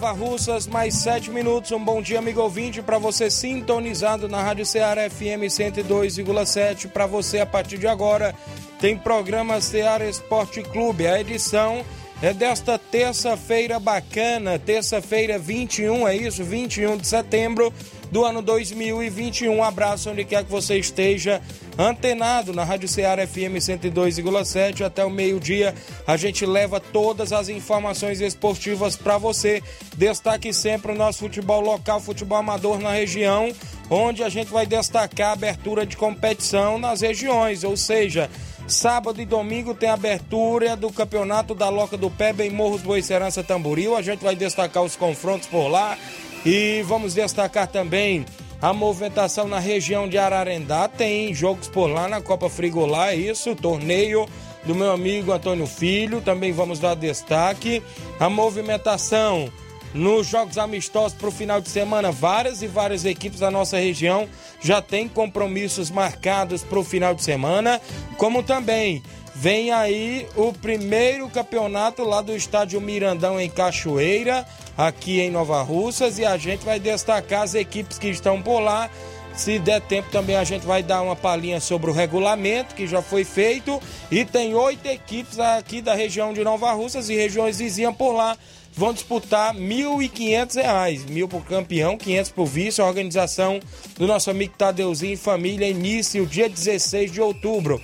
Nova Russas, mais 7 minutos. Um bom dia, amigo ouvinte, para você sintonizado na Rádio Ceará FM 102,7. Para você, a partir de agora, tem programa Ceará Esporte Clube. A edição é desta terça-feira bacana, terça-feira 21, é isso? 21 de setembro do ano 2021. Um abraço onde quer que você esteja antenado na Rádio Ceará FM 102,7 até o meio-dia. A gente leva todas as informações esportivas para você. Destaque sempre o nosso futebol local, futebol amador na região, onde a gente vai destacar a abertura de competição nas regiões, ou seja, Sábado e domingo tem abertura do campeonato da Loca do Pé, em Morros Boicerança Tamboril. A gente vai destacar os confrontos por lá e vamos destacar também a movimentação na região de Ararendá. Tem jogos por lá na Copa Frigolá, é isso, torneio do meu amigo Antônio Filho. Também vamos dar destaque. A movimentação nos jogos amistosos para o final de semana, várias e várias equipes da nossa região já têm compromissos marcados para o final de semana, como também vem aí o primeiro campeonato lá do estádio Mirandão em Cachoeira, aqui em Nova Russas, e a gente vai destacar as equipes que estão por lá. Se der tempo também a gente vai dar uma palhinha sobre o regulamento que já foi feito e tem oito equipes aqui da região de Nova Russas e regiões vizinhas por lá vão disputar R$ 1.500, mil por campeão, 500 por vice. A organização do nosso amigo Tadeuzinho e família inicia o dia 16 de outubro.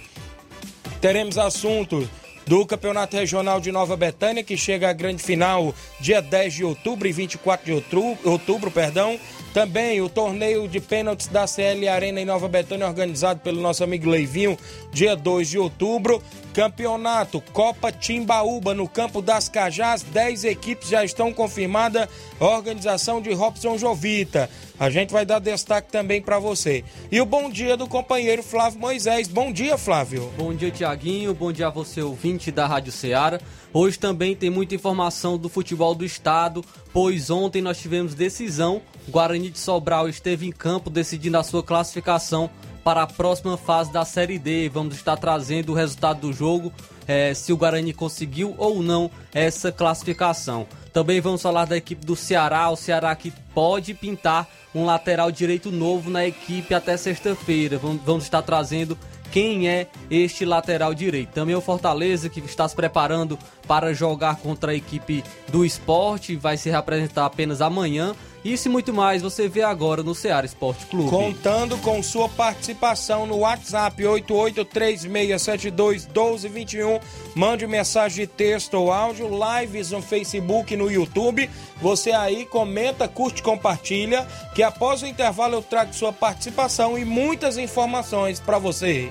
Teremos assuntos do Campeonato Regional de Nova Betânia, que chega à grande final dia 10 de outubro e 24 de outubro, outubro perdão. Também o torneio de pênaltis da CL Arena em Nova Betânia, organizado pelo nosso amigo Leivinho, dia 2 de outubro. Campeonato Copa Timbaúba no Campo das Cajás, 10 equipes já estão confirmadas. Organização de Robson Jovita. A gente vai dar destaque também para você. E o bom dia do companheiro Flávio Moisés. Bom dia, Flávio. Bom dia, Tiaguinho. Bom dia a você, ouvinte da Rádio Ceará. Hoje também tem muita informação do futebol do estado, pois ontem nós tivemos decisão. O Guarani de Sobral esteve em campo decidindo a sua classificação para a próxima fase da Série D. Vamos estar trazendo o resultado do jogo, é, se o Guarani conseguiu ou não essa classificação. Também vamos falar da equipe do Ceará, o Ceará que pode pintar um lateral direito novo na equipe até sexta-feira. Vamos, vamos estar trazendo quem é este lateral direito. Também o Fortaleza, que está se preparando para jogar contra a equipe do esporte, vai se reapresentar apenas amanhã. Isso e muito mais você vê agora no Ceará Esporte Clube. Contando com sua participação no WhatsApp 8836721221. Mande mensagem de texto ou áudio, lives no Facebook e no YouTube. Você aí comenta, curte, compartilha, que após o intervalo eu trago sua participação e muitas informações para você.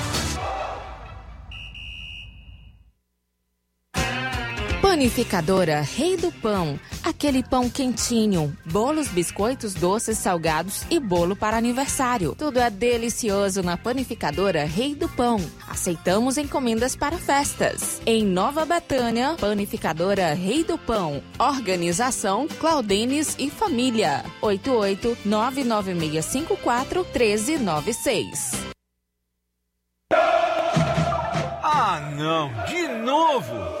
Panificadora Rei do Pão. Aquele pão quentinho, bolos, biscoitos, doces, salgados e bolo para aniversário. Tudo é delicioso na Panificadora Rei do Pão. Aceitamos encomendas para festas. Em Nova Betânia, Panificadora Rei do Pão. Organização Claudenes e Família. 88 99654 1396. Ah, não! De novo!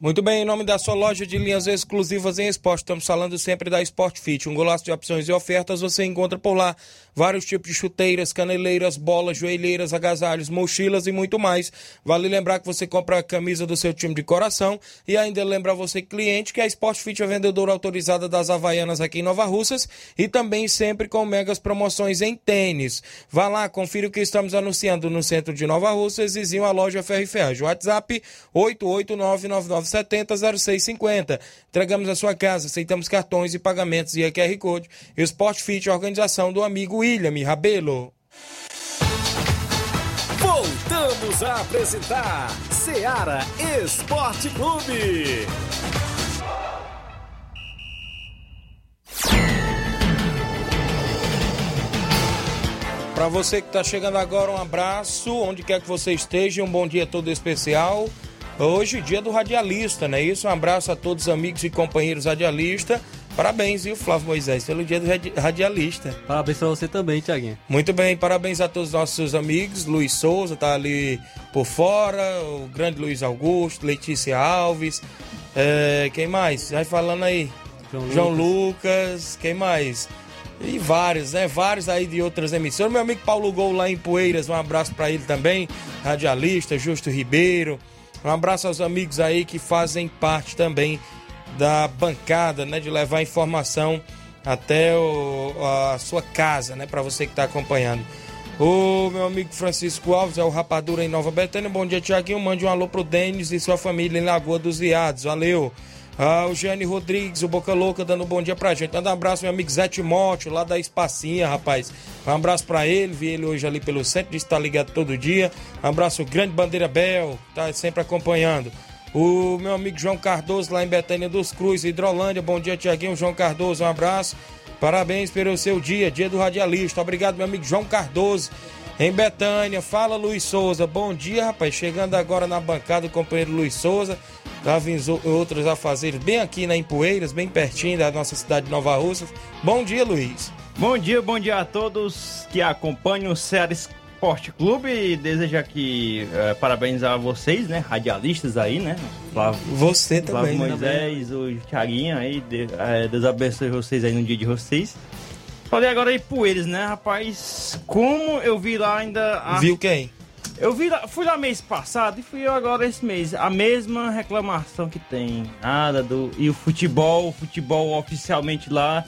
Muito bem, em nome da sua loja de linhas exclusivas em esporte, estamos falando sempre da Sport Fit, um golaço de opções e ofertas, você encontra por lá vários tipos de chuteiras, caneleiras, bolas, joelheiras, agasalhos, mochilas e muito mais. Vale lembrar que você compra a camisa do seu time de coração e ainda lembrar você, cliente, que a Sport Fit é vendedora autorizada das Havaianas aqui em Nova Russas e também sempre com megas promoções em tênis. Vá lá, confira o que estamos anunciando no centro de Nova Russas, vizinho à loja Ferro e. WhatsApp 88999 70 0650. Entregamos a sua casa, aceitamos cartões e pagamentos e a QR Code. E o Sport organização do amigo William Rabelo. Voltamos a apresentar Seara Esporte Clube. Para você que está chegando agora, um abraço, onde quer que você esteja, um bom dia todo especial. Hoje, dia do radialista, não é isso? Um abraço a todos os amigos e companheiros radialistas. Parabéns, viu, Flávio Moisés, pelo dia do radialista. Parabéns pra você também, Tiaguinho. Muito bem, parabéns a todos os nossos amigos. Luiz Souza tá ali por fora, o grande Luiz Augusto, Letícia Alves. É, quem mais? Vai falando aí. João, João Lucas. Lucas. quem mais? E vários, né? Vários aí de outras emissoras. Meu amigo Paulo Gol lá em Poeiras, um abraço para ele também. Radialista, Justo Ribeiro. Um abraço aos amigos aí que fazem parte também da bancada, né? De levar informação até o, a sua casa, né? Para você que está acompanhando. O meu amigo Francisco Alves, é o Rapadura em Nova Betânia. Bom dia, Tiaguinho. Mande um alô pro Denis e sua família em Lagoa dos Viados. Valeu. Ah, o Jane Rodrigues, o Boca Louca, dando um bom dia pra gente. Manda um abraço, meu amigo Zé Timóteo, lá da Espacinha, rapaz. Um abraço pra ele, vi ele hoje ali pelo centro, disse que tá ligado todo dia. Um abraço, grande Bandeira Bel, tá sempre acompanhando. O meu amigo João Cardoso, lá em Betânia dos Cruz, Hidrolândia. Bom dia, Tiaguinho. João Cardoso, um abraço. Parabéns pelo seu dia, dia do radialista. Obrigado, meu amigo João Cardoso. Em Betânia, fala Luiz Souza. Bom dia, rapaz. Chegando agora na bancada o companheiro Luiz Souza. Já avisou outros a fazer bem aqui na Empoeiras, bem pertinho da nossa cidade de Nova Russa. Bom dia, Luiz. Bom dia, bom dia a todos que acompanham o Ceará Esporte Clube desejo aqui eh, parabéns a vocês, né? Radialistas aí, né? Flávio, Você Flávio também, né? Moisés, o Thiaguinho aí, de, eh, Deus abençoe vocês aí no dia de vocês. Falei agora aí Poeiras, né, rapaz? Como eu vi lá ainda. a- Viu quem? Eu vi lá, fui lá mês passado e fui eu agora esse mês. A mesma reclamação que tem. Nada do. E o futebol, o futebol oficialmente lá.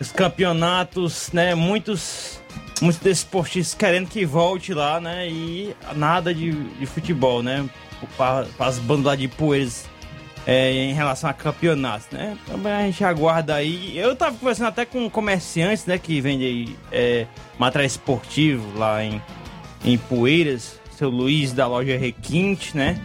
Os campeonatos, né? Muitos. Muitos desportistas querendo que volte lá, né? E nada de, de futebol, né? Para as bandas lá de poeiras é, em relação a campeonatos, né? Também a gente aguarda aí. Eu tava conversando até com comerciantes, né? Que vendem é, material esportivo lá em, em Poeiras. Seu Luiz da loja Requinte, né?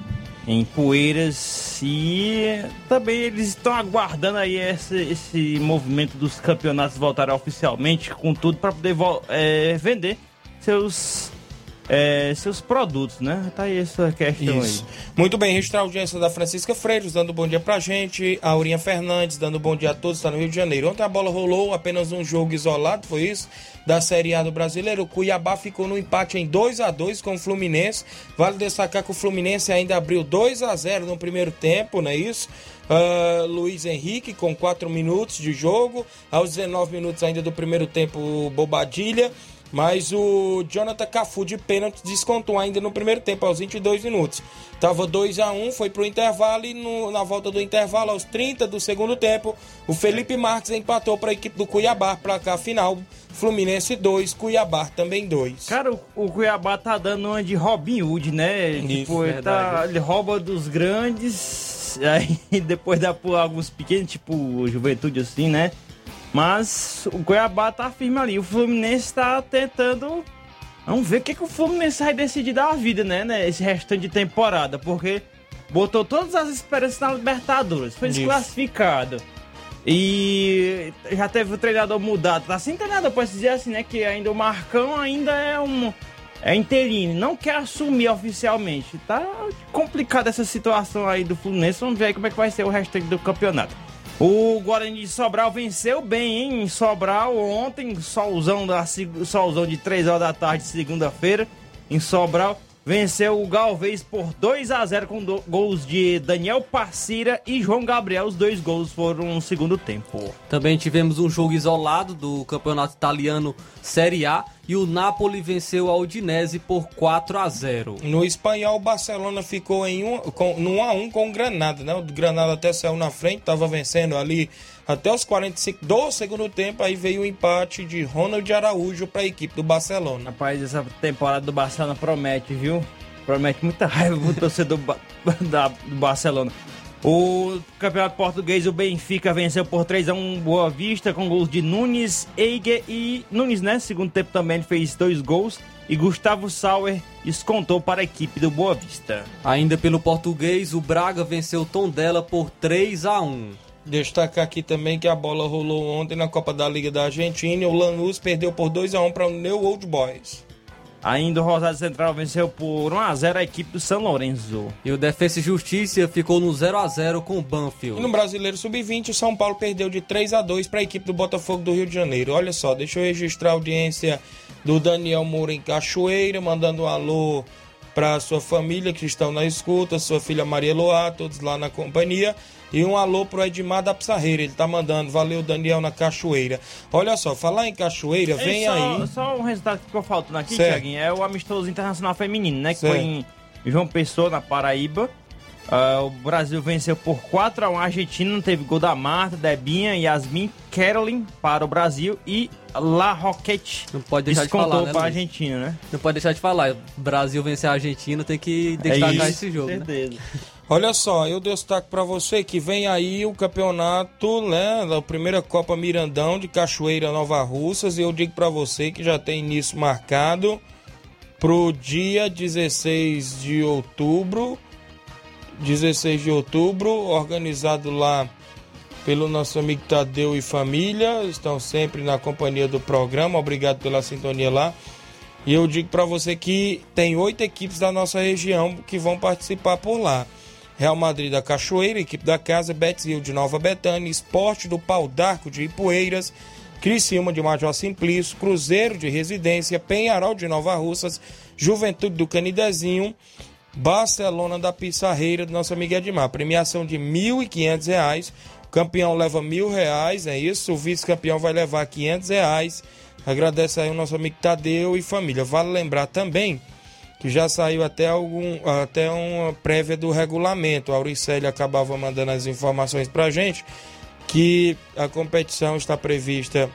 Em Poeiras. E também eles estão aguardando aí esse, esse movimento dos campeonatos voltarem oficialmente com tudo para poder é, vender seus, é, seus produtos, né? Tá aí essa questão Isso. aí. Muito bem, registrar a audiência da Francisca Freiros, dando bom dia pra gente. A Aurinha Fernandes, dando bom dia a todos, está no Rio de Janeiro. Ontem a bola rolou, apenas um jogo isolado, foi isso? Da Série A do Brasileiro. O Cuiabá ficou no empate em 2 a 2 com o Fluminense. Vale destacar que o Fluminense ainda abriu 2 a 0 no primeiro tempo, não é isso? Ah, Luiz Henrique com 4 minutos de jogo. Aos 19 minutos ainda do primeiro tempo, Bobadilha. Mas o Jonathan Cafu de pênalti descontou ainda no primeiro tempo, aos 22 minutos. Tava 2 a 1 foi pro intervalo e no- na volta do intervalo, aos 30 do segundo tempo, o Felipe Marques empatou para a equipe do Cuiabá, placar final, Fluminense 2, Cuiabá também 2. Cara, o, o Cuiabá tá dando uma de Robin Hood, né? tipo, ele, tá- ele rouba dos grandes, aí depois dá por alguns pequenos, tipo Juventude assim, né? Mas o Cuiabá tá firme ali. O Fluminense tá tentando. Vamos ver o que, que o Fluminense vai decidir da vida, né? né? Esse restante de temporada. Porque botou todas as esperanças na Libertadores, foi Isso. desclassificado. E já teve o treinador mudado. Tá sem treinador, pode dizer assim, né? Que ainda o Marcão ainda é um. É interino, não quer assumir oficialmente. Tá complicada essa situação aí do Fluminense. Vamos ver aí como é que vai ser o restante do campeonato. O Guarani de Sobral venceu bem, hein? Em Sobral ontem, solzão, da, solzão de 3 horas da tarde, segunda-feira. Em Sobral, venceu o Galvez por 2 a 0 com gols de Daniel Passira e João Gabriel. Os dois gols foram no segundo tempo. Também tivemos um jogo isolado do campeonato italiano Série A e o Napoli venceu a Udinese por 4 a 0. No espanhol, o Barcelona ficou em um, com, no 1 a 1 com o Granada, né? O Granada até saiu na frente, estava vencendo ali até os 45 do segundo tempo, aí veio o empate de Ronald Araújo para a equipe do Barcelona. Rapaz, essa temporada do Barcelona promete, viu? Promete muita raiva pro torcedor do Barcelona. O campeonato português, o Benfica venceu por 3x1 Boa Vista com gols de Nunes, Eiger e Nunes, né? Segundo tempo também ele fez dois gols. E Gustavo Sauer descontou para a equipe do Boa Vista. Ainda pelo português, o Braga venceu o Tondela por 3 a 1. Destacar aqui também que a bola rolou ontem na Copa da Liga da Argentina e o Lanús perdeu por 2 a 1 para o New Old Boys. Ainda o Rosário Central venceu por 1x0 a equipe do São Lourenço. E o Defensa e Justiça ficou no 0 a 0 com o E Banfield. no Brasileiro Sub-20, o São Paulo perdeu de 3 a 2 para a equipe do Botafogo do Rio de Janeiro. Olha só, deixa eu registrar a audiência do Daniel Moura em Cachoeira, mandando um alô para sua família que estão na escuta, sua filha Maria Loá, todos lá na companhia. E um alô pro Edmar da Pissarreira, ele tá mandando, valeu Daniel na Cachoeira. Olha só, falar em Cachoeira, vem Ei, só, aí. Só um resultado que ficou faltando aqui. Tiaguinho, é o amistoso internacional feminino, né? Que Certo. foi em João Pessoa, na Paraíba. Ah, o Brasil venceu por 4x1 a Argentina, não teve gol da Marta, Debinha, Yasmin, Carolyn para o Brasil e La Roquette Não pode deixar de falar, né, para a? Argentina, né? Não pode deixar de falar. Brasil vencer a Argentina, tem que destacar isso, esse jogo, né? certeza. Olha só, eu destaco para você que vem aí o campeonato, né, da primeira Copa Mirandão de Cachoeira Nova Russas e eu digo para você que já tem início marcado pro dia 16 de outubro, 16 de outubro, organizado lá pelo nosso amigo Tadeu e família, estão sempre na companhia do programa, obrigado pela sintonia lá. E eu digo para você que tem oito equipes da nossa região que vão participar por lá. Real Madrid da Cachoeira, equipe da casa, Betis Rio de Nova Betânia, Esporte do Pau d'Arco de Ipueiras, Criciúma de Major Simplício, Cruzeiro de Residência, Penharol de Nova Russas, Juventude do Canidezinho, Barcelona da Pissarreira do nosso amigo Edmar. Premiação de 1.500 reais. O campeão leva mil reais, é isso. O vice-campeão vai levar 500 reais. Agradece aí o nosso amigo Tadeu e família. Vale lembrar também que já saiu até algum até uma prévia do regulamento. A Auricélia acabava mandando as informações pra gente que a competição está prevista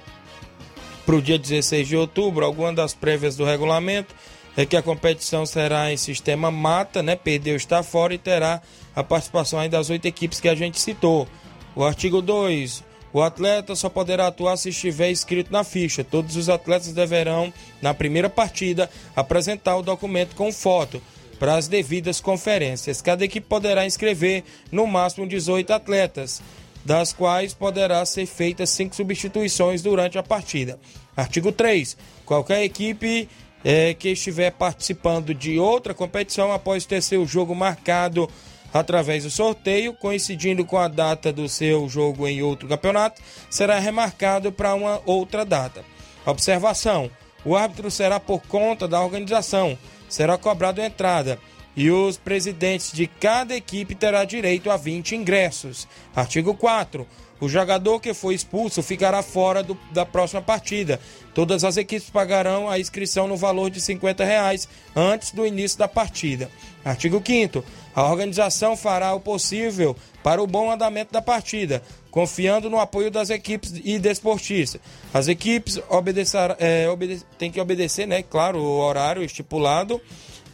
para o dia 16 de outubro. Alguma das prévias do regulamento é que a competição será em sistema mata, né? Perdeu está fora e terá a participação aí das oito equipes que a gente citou. O artigo 2. O atleta só poderá atuar se estiver escrito na ficha. Todos os atletas deverão, na primeira partida, apresentar o documento com foto para as devidas conferências. Cada equipe poderá inscrever no máximo 18 atletas, das quais poderá ser feitas cinco substituições durante a partida. Artigo 3. Qualquer equipe eh, que estiver participando de outra competição após ter seu jogo marcado através do sorteio, coincidindo com a data do seu jogo em outro campeonato, será remarcado para uma outra data. Observação: o árbitro será por conta da organização, será cobrado entrada e os presidentes de cada equipe terá direito a 20 ingressos. Artigo 4. O jogador que foi expulso ficará fora do- da próxima partida. Todas as equipes pagarão a inscrição no valor de 50 reais antes do início da partida. Artigo 5 A organização fará o possível para o bom andamento da partida, confiando no apoio das equipes e desportistas. As equipes obedecer, é, obede- têm que obedecer, né, claro, o horário estipulado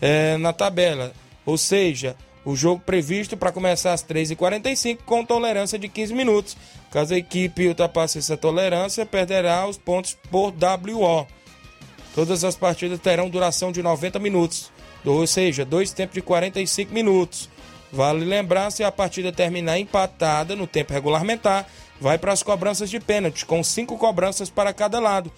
é, na tabela. Ou seja, o jogo previsto para começar às 3h45 com tolerância de 15 minutos. Caso a equipe ultrapasse essa tolerância, perderá os pontos por WO. Todas as partidas terão duração de 90 minutos, ou seja, dois tempos de 45 minutos. Vale lembrar, se a partida terminar empatada no tempo regulamentar, vai para as cobranças de pênalti, com cinco cobranças para cada lado.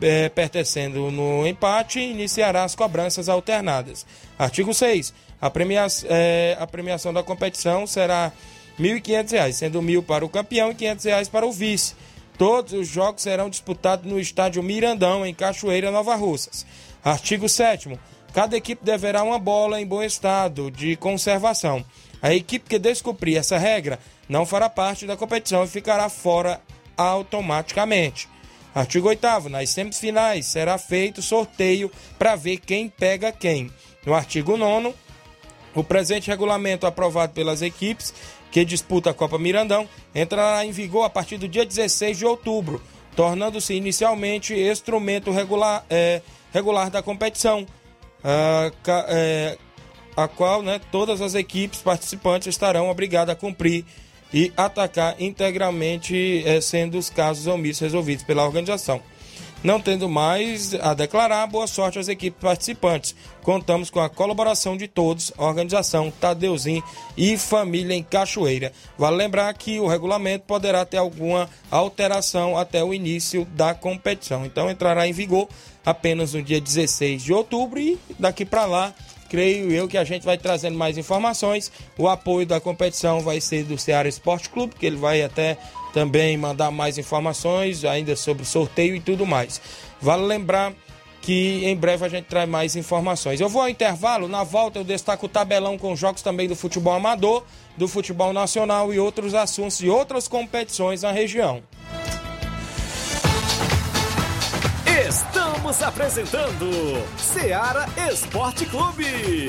É, pertencendo no empate, iniciará as cobranças alternadas. Artigo 6. A, premia é, a premiação da competição será R$ 1.500, sendo mil para o campeão e R$ 500 para o vice. Todos os jogos serão disputados no estádio Mirandão, em Cachoeira, Nova Russas. Artigo 7. Cada equipe deverá uma bola em bom estado de conservação. A equipe que descumprir essa regra não fará parte da competição e ficará fora automaticamente. Artigo 8 nas semifinais será feito sorteio para ver quem pega quem. No artigo 9 o presente regulamento aprovado pelas equipes que disputa a Copa Mirandão entrará em vigor a partir do dia 16 de outubro, tornando-se inicialmente instrumento regular, é, regular da competição, a, é, a qual né, todas as equipes participantes estarão obrigadas a cumprir e atacar integralmente, é, sendo os casos omissos resolvidos pela organização. Não tendo mais a declarar, boa sorte às equipes participantes. Contamos com a colaboração de todos, organização Tadeuzinho e família em Cachoeira. Vale lembrar que o regulamento poderá ter alguma alteração até o início da competição. Então entrará em vigor apenas no dia 16 de outubro e daqui para lá creio eu que a gente vai trazendo mais informações. O apoio da competição vai ser do Ceará Esporte Clube, que ele vai até também mandar mais informações ainda sobre o sorteio e tudo mais. Vale lembrar que em breve a gente traz mais informações. Eu vou ao intervalo, na volta eu destaco o tabelão com jogos também do futebol amador, do futebol nacional e outros assuntos e outras competições na região. Estamos apresentando Seara Esporte Clube.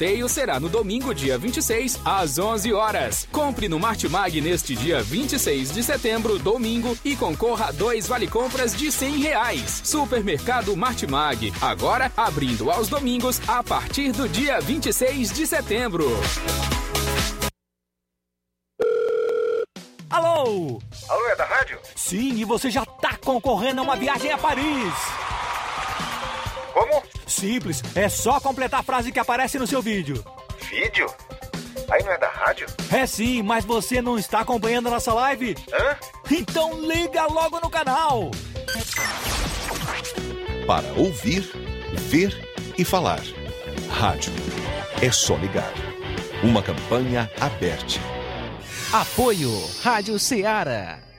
sorteio será no domingo, dia 26, às 11 horas. Compre no Martimag neste dia 26 de setembro, domingo, e concorra a dois vale-compras de 100 reais. Supermercado Martimag, agora abrindo aos domingos a partir do dia 26 de setembro. Alô? Alô, é da rádio? Sim, e você já tá concorrendo a uma viagem a Paris. Como? Simples, é só completar a frase que aparece no seu vídeo. Vídeo? Aí não é da rádio? É sim, mas você não está acompanhando a nossa live? Hã? Então liga logo no canal! Para ouvir, ver e falar. Rádio. É só ligar. Uma campanha aberta. Apoio Rádio Ceará.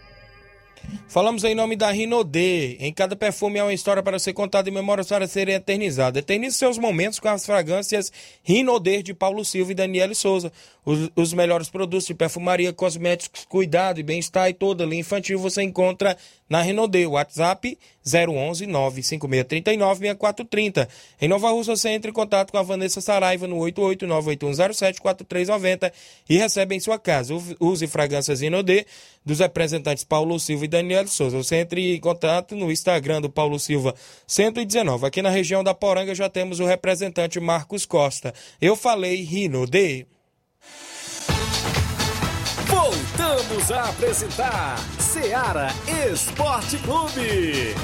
Falamos em nome da Rinodê. Em cada perfume há uma história para ser contada e memórias para serem eternizadas. Eternize seus momentos com as fragrâncias Rinodê de Paulo Silva e Daniele Souza. Os, os, melhores produtos de perfumaria, cosméticos, cuidado e bem-estar e toda linha infantil você encontra na Rinodê. WhatsApp 011 95639 6430. Em Nova Rússia você entra em contato com a Vanessa Saraiva no 88981074390 e recebe em sua casa. Use fragrâncias Rinodê dos representantes Paulo Silva e Daniel Souza. Você entre em contato no Instagram do Paulo Silva 119. Aqui na região da Poranga já temos o representante Marcos Costa. Eu falei Rinodê. Voltamos a apresentar Seara Esporte Clube.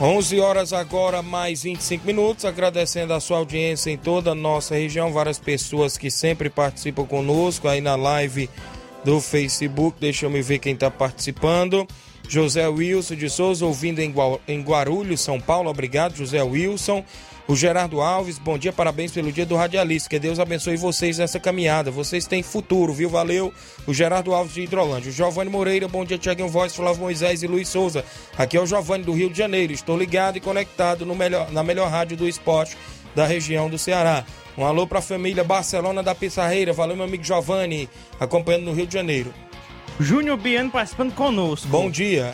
11 horas agora, mais 25 minutos. Agradecendo a sua audiência em toda a nossa região. Várias pessoas que sempre participam conosco aí na live do Facebook. Deixa eu me ver quem está participando. José Wilson de Souza, ouvindo em Guarulhos, São Paulo. Obrigado, José Wilson. O Gerardo Alves, bom dia, parabéns pelo dia do radialista. Que Deus abençoe vocês nessa caminhada. Vocês têm futuro, viu? Valeu. O Gerardo Alves de Hidrolândia. O Giovanni Moreira, bom dia, Tiaguinho Voz, Flávio Moisés e Luiz Souza. Aqui é o Giovanni do Rio de Janeiro. Estou ligado e conectado no melhor, na melhor rádio do esporte da região do Ceará. Um alô para a família Barcelona da Pissarreira. Valeu, meu amigo Giovanni, acompanhando no Rio de Janeiro. Júnior Biano participando conosco. Bom dia.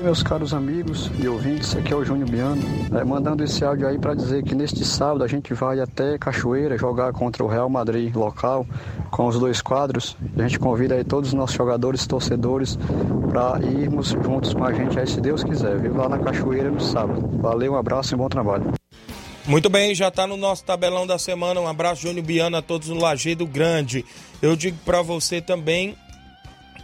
Meus caros amigos e ouvintes, aqui é o Júnior Biano, é, mandando esse áudio aí para dizer que neste sábado a gente vai até Cachoeira jogar contra o Real Madrid local, com os dois quadros. A gente convida aí todos os nossos jogadores e torcedores para irmos juntos com a gente aí, se Deus quiser, viu? Lá na Cachoeira no sábado. Valeu, um abraço e um bom trabalho. Muito bem, já está no nosso tabelão da semana. Um abraço, Júnior Biano, a todos no Lajeado Grande. Eu digo para você também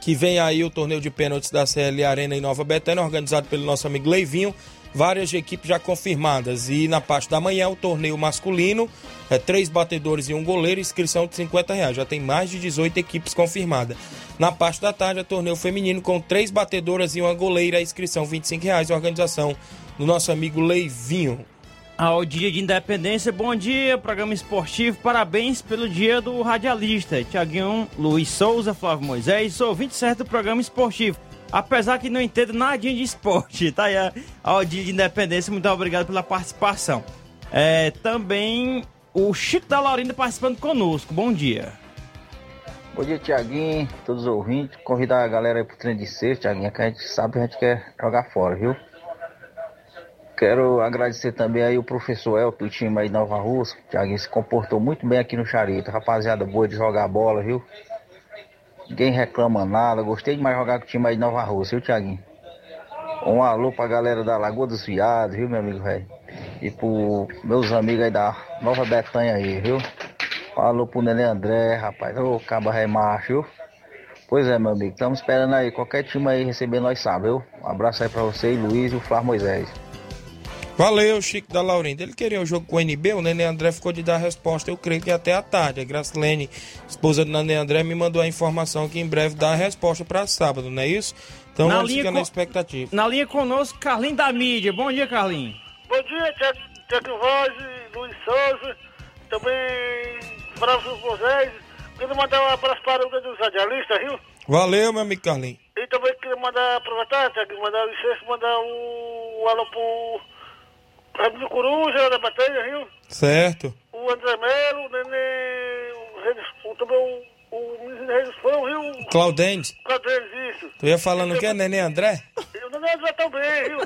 que vem aí o torneio de pênaltis da CL Arena em Nova Betânia, organizado pelo nosso amigo Leivinho. Várias equipes já confirmadas. E na parte da manhã, o torneio masculino, é, três batedores e um goleiro, inscrição de 50 reais. Já tem mais de 18 equipes confirmadas. Na parte da tarde, o torneio feminino com três batedoras e uma goleira, inscrição 25 reais. Organização do nosso amigo Leivinho ao Dia de Independência. Bom dia, programa esportivo. Parabéns pelo dia do radialista. Tiaguinho Luiz Souza, Flávio Moisés, sou ouvinte certo do programa esportivo. Apesar que não entendo nada de esporte, tá aí ao Dia de Independência. Muito obrigado pela participação. É, também o Chico da Laurinda participando conosco. Bom dia. Bom dia, Tiaguinho, todos os ouvintes. Convidar a galera aí pro treino de sexta, Tiaguinho, que a gente sabe que a gente quer jogar fora, viu? Quero agradecer também aí o professor Elton, o time aí de Nova Rússia. Thiaguinho se comportou muito bem aqui no Charito. Rapaziada boa de jogar bola, viu? Ninguém reclama nada. Gostei demais de jogar com o time aí de Nova Rússia, viu, Thiaguinho? Um alô pra galera da Lagoa dos Viados, viu, meu amigo velho? E pro meus amigos aí da Nova Betânia aí, viu? Um alô pro Nenê André, rapaz. Ô, caba remacho, viu? Pois é, meu amigo. Estamos esperando aí. Qualquer time aí receber nós sabe, viu? Um abraço aí pra você, Luiz e o Flávio Moisés. Valeu, Chico da Laurinda. Ele queria o jogo com o NB, o Nenê André ficou de dar a resposta, eu creio que até a tarde. A Gracilene, esposa do Nenê André, me mandou a informação que em breve dá a resposta para sábado, não é isso? Então na vamos linha ficar com... na expectativa. Na linha conosco, Carlinho da Mídia. Bom dia, Carlinho. Bom dia, Tiago Voz, Luiz Souza, também Francisco Moisés. Quero mandar um abraço para o dos radialistas, viu? Valeu, meu amigo Carlinho. E também queria mandar, aproveitar, Tiago, mandar licença, mandar um alô pro Raimundo Coruja, da Batalha, viu? Certo. O André Melo, o Nenê, o, também o, o menino Reis Fão, viu? Claudentes. Claudentes, isso. Tu ia falando o que, Nenê André? O Nenê André também, viu?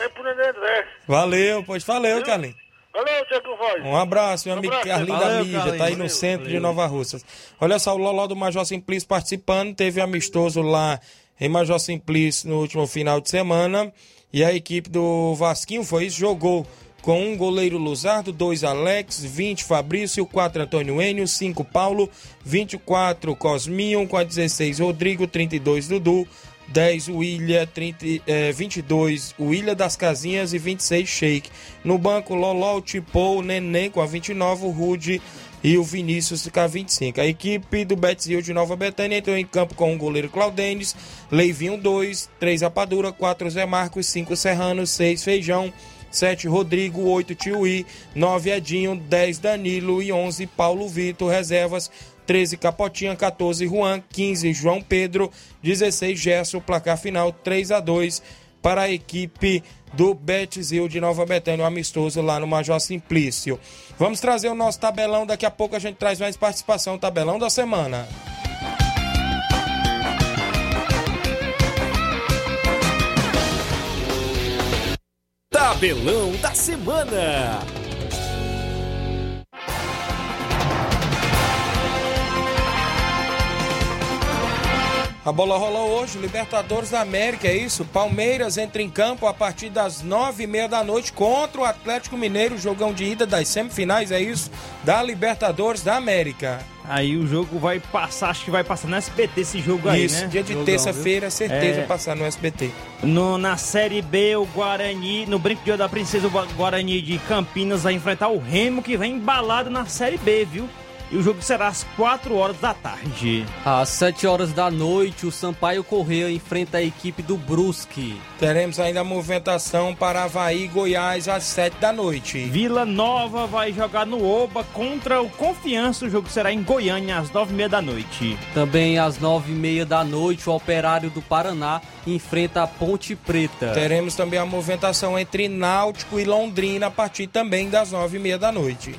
é pro Nenê André. Valeu, pois valeu, Carlinhos. Valeu, Tiago Voz. Um abraço, meu amigo abraço, Carlinhos valeu, da Mídia, Carlinhos, tá aí no centro valeu. de Nova Russas. Olha só, o Loló do Major Simplício participando, teve amistoso lá em Major Simplício no último final de semana. E a equipe do Vasquinho foi isso, jogou com um goleiro Luzardo, dois Alex, 20 Fabrício, 4 Antônio Enio, 5 Paulo, 24 Cosminho, com a 16 Rodrigo, 32 Dudu, 10 William, 30, eh, 22 William das Casinhas e 26 Sheik. No banco, Loló, Tipou, Neném com a 29, o Rude e o Vinícius com a 25. A equipe do Betzil de Nova Betânia entrou em campo com o goleiro Claudênis, Leivinho 2, 3 Rapadura, 4 Zé Marcos, 5 Serrano, 6 Feijão, 7 Rodrigo, 8 Tiuí, 9 Edinho, 10 Danilo e 11 Paulo Vitor, reservas 13 Capotinha, 14 Juan, 15 João Pedro, 16 Gerson, placar final 3 a 2 para a equipe do Betzil de Nova Betânia, um amistoso lá no Major Simplício. Vamos trazer o nosso tabelão, daqui a pouco a gente traz mais participação, tabelão da semana. Tabelão da semana. A bola rola hoje, Libertadores da América, é isso? Palmeiras entra em campo a partir das nove e meia da noite contra o Atlético Mineiro, jogão de ida das semifinais, é isso? Da Libertadores da América. Aí o jogo vai passar, acho que vai passar no SBT esse jogo aí, isso, né? dia de terça-feira, certeza É. passar no SBT. No, na Série B, o Guarani, no Brinco de Ouro da Princesa, o Guarani de Campinas vai enfrentar o Remo, que vem embalado na Série B, viu? E o jogo será às 4 horas da tarde. Às 7 horas da noite, o Sampaio Correia enfrenta a equipe do Brusque. Teremos ainda a movimentação para Havaí e Goiás às 7 da noite. Vila Nova vai jogar no Oba contra o Confiança. O jogo será em Goiânia às 9h30 da noite. Também às 9h30 da noite, o Operário do Paraná enfrenta a Ponte Preta. Teremos também a movimentação entre Náutico e Londrina a partir também das 9h30 da noite.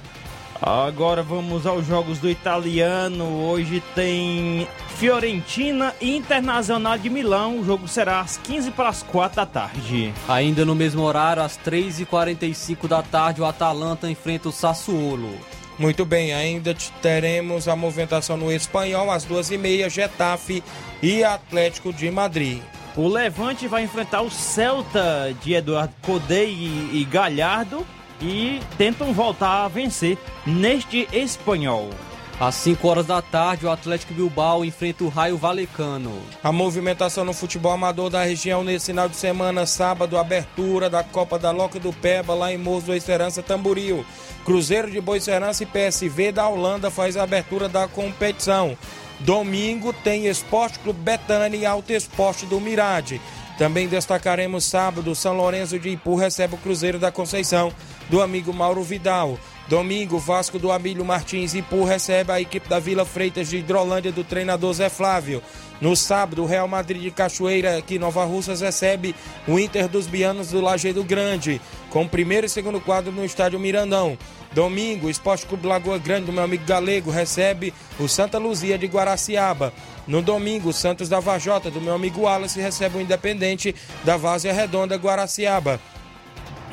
Agora vamos aos jogos do italiano. Hoje tem Fiorentina e Internacional de Milão. O jogo será às 15 para as 4 da tarde. Ainda no mesmo horário, às 3h45 da tarde, o Atalanta enfrenta o Sassuolo. Muito bem, ainda teremos a movimentação no espanhol às 2h30, Getafe e Atlético de Madrid. O Levante vai enfrentar o Celta de Eduardo Codei e, e Galhardo e tentam voltar a vencer neste espanhol. Às 5 horas da tarde, o Atlético Bilbao enfrenta o Raio Valecano. A movimentação no futebol amador da região nesse final de semana, sábado, abertura da Copa da Loca do Peba, lá em Morro do Esperança Tamboril. Cruzeiro de Boa Esperança e PSV da Holanda faz a abertura da competição. Domingo tem Esporte Clube Betânia e Alto Esporte do Mirade. Também destacaremos sábado, São Lourenço de Ipu recebe o Cruzeiro da Conceição do amigo Mauro Vidal. Domingo, Vasco do Amílio Martins Ipu recebe a equipe da Vila Freitas de Hidrolândia do treinador Zé Flávio. No sábado, o Real Madrid de Cachoeira, aqui em Nova Russas, recebe o Inter dos Bianos do Lajeado Grande, com o primeiro e segundo quadro no estádio Mirandão. Domingo, o Esporte Clube Lagoa Grande, do meu amigo Galego, recebe o Santa Luzia de Guaraciaba. No domingo, o Santos da Vajota, do meu amigo Wallace, recebe o Independente da Várzea Redonda, Guaraciaba.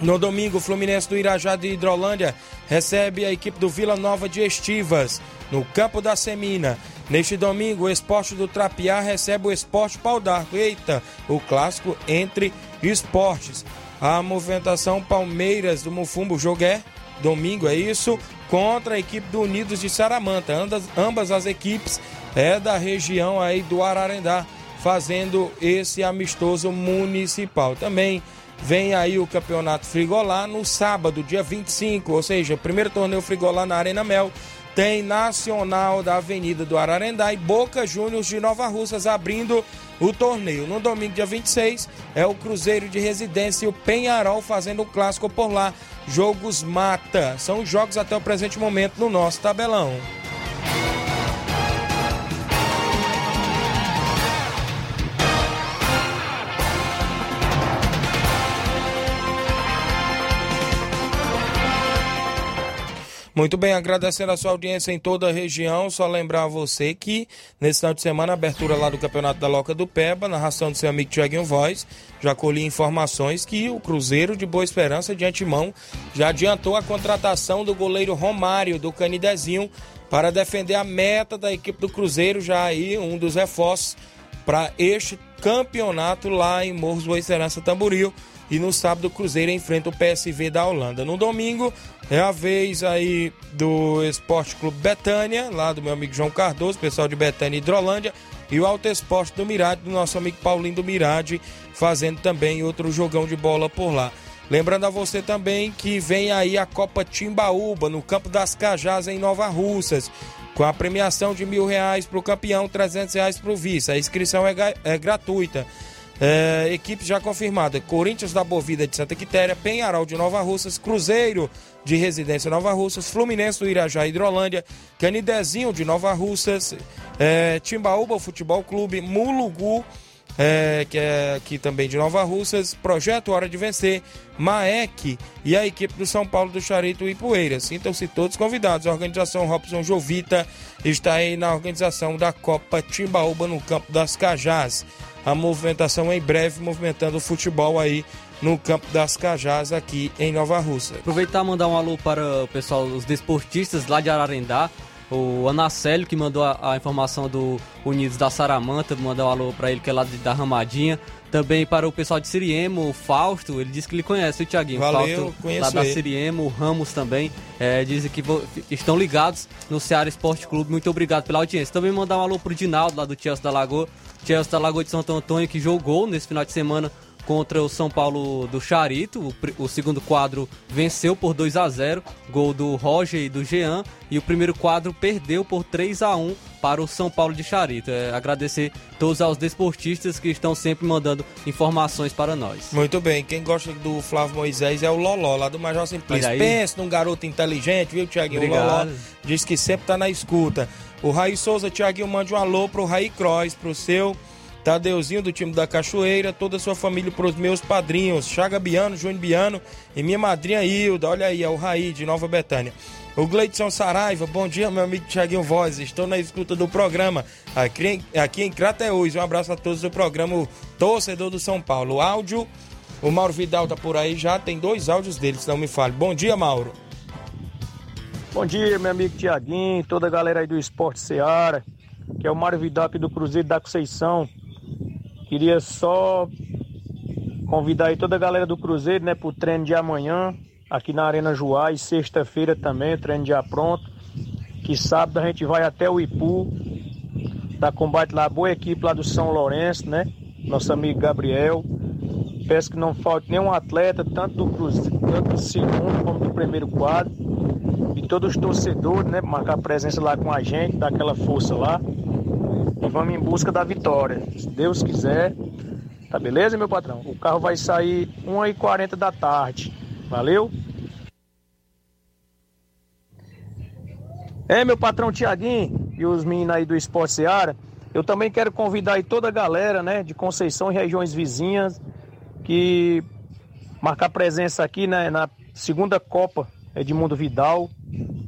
No domingo, o Fluminense do Irajá de Hidrolândia recebe a equipe do Vila Nova de Estivas, no campo da Semina. Neste domingo, o Esporte do Trapiá recebe o Esporte Pau d'Arco. Eita, o clássico entre esportes. A movimentação Palmeiras do Mufumbo Jogué, domingo é isso, contra a equipe do Unidos de Saramanta. Ambas, ambas as equipes é da região aí do Ararendá, fazendo esse amistoso municipal. Também vem aí o campeonato Frigolá no sábado, dia 25, ou seja, primeiro torneio Frigolá na Arena Mel. Tem Nacional da Avenida do Ararendá e Boca Juniors de Nova Russas abrindo o torneio. No domingo, dia 26, é o Cruzeiro de Residência e o Penharol fazendo o clássico por lá. Jogos mata. São jogos até o presente momento no nosso tabelão. Muito bem, agradecendo a sua audiência em toda a região. Só lembrar a você que nesse final de semana, abertura lá do Campeonato da Loca do Peba, narração do seu amigo Tiaguinho Voz. Já colhi informações que o Cruzeiro de Boa Esperança, de antemão, já adiantou a contratação do goleiro Romário, do Canidezinho, para defender a meta da equipe do Cruzeiro, já aí um dos reforços para este campeonato lá em Morros Boa Esperança Tamboril. E no sábado o Cruzeiro enfrenta o PSV da Holanda. No domingo é a vez aí do Esporte Clube Betânia, lá do meu amigo João Cardoso, pessoal de Betânia e Hidrolândia. E o Alto Esporte do Mirade, do nosso amigo Paulinho do Mirade, fazendo também outro jogão de bola por lá. Lembrando a você também que vem aí a Copa Timbaúba, no Campo das Cajás, em Nova Russas, com a premiação de mil reais para o campeão, trezentos reais para o vice. A inscrição é, é gratuita. É, equipe já confirmada: Corinthians da Bovida de Santa Quitéria, Penharol de Nova Russas, Cruzeiro de Residência Nova Russas, Fluminense do Irajá Hidrolândia, Canidezinho de Nova Russas, é, Timbaúba Futebol Clube, Mulugu. É, que é aqui também de Nova Russas, Projeto Hora de Vencer, Maek e a equipe do São Paulo do Charito e Poeiras. Sintam-se todos convidados. A organização Robson Jovita está aí na organização da Copa Timbaúba no Campo das Cajás a movimentação em breve, movimentando o futebol aí no campo das Cajás aqui em Nova Rússia. Aproveitar e mandar um alô para o pessoal, os desportistas lá de Ararendá, o Anacélio que mandou a, a, informação do Unidos da Saramanta, mandou um alô para ele que é lá de, da Ramadinha. Também para o pessoal de Siriemo, o Fausto, ele disse que ele conhece o Thiaguinho. Valeu, Fausto, lá da ele. Siriemo, o Ramos também, é, dizem que estão ligados no Ceará Esporte Clube. Muito obrigado pela audiência. Também mandar um alô pro Dinaldo, lá do Chelsea da Lagoa. Chelsea da Lagoa de Santo Antônio, que jogou nesse final de semana contra o São Paulo do Charito. O, o segundo quadro venceu por 2 a 0 gol do Roger e do Jean. E o primeiro quadro perdeu por 3 a 1 para o São Paulo de Charito. É, agradecer todos aos desportistas que estão sempre mandando informações para nós. Muito bem, quem gosta do Flávio Moisés é o Loló, lá do Major Simplício. Aí. Pensa num garoto inteligente, viu, Tiaguinho? O. Loló diz que sempre tá na escuta. O Raí Souza, Tiaguinho, mande um alô pro Raí Cross, pro seu Tadeuzinho do time da Cachoeira, toda a sua família, pros meus padrinhos, Chaga Biano, Júnior Biano e minha madrinha Hilda. Olha aí, é o Raí de Nova Betânia. O Gleidson Saraiva, bom dia, meu amigo Tiaguinho Voz. Estou na escuta do programa aqui em, aqui em Crateús. Um abraço a todos do programa o Torcedor do São Paulo. O áudio, o Mauro Vidal tá por aí já, tem dois áudios dele, se não me fale. Bom dia, Mauro. Bom dia, meu amigo Tiaguinho, toda a galera aí do Esporte Seara, que é o Mário Vidal aqui do Cruzeiro da Conceição. Queria só convidar aí toda a galera do Cruzeiro, né, pro treino de amanhã, aqui na Arena Juá, e sexta-feira também, treino já pronto. Que sábado a gente vai até o Ipu, da combate lá, boa equipe lá do São Lourenço, né? Nosso amigo Gabriel. Peço que não falte nenhum atleta, tanto do Cruzeiro, tanto do segundo como do primeiro quadro e todos os torcedores, né, marcar presença lá com a gente, dar aquela força lá. E vamos em busca da vitória. Se Deus quiser. Tá beleza, meu patrão? O carro vai sair 1h40 da tarde. Valeu? É, meu patrão Tiaguinho e os meninos aí do Esporte Seara. Eu também quero convidar aí toda a galera, né, de Conceição e regiões vizinhas, que marcar presença aqui né, na segunda Copa Edmundo Vidal.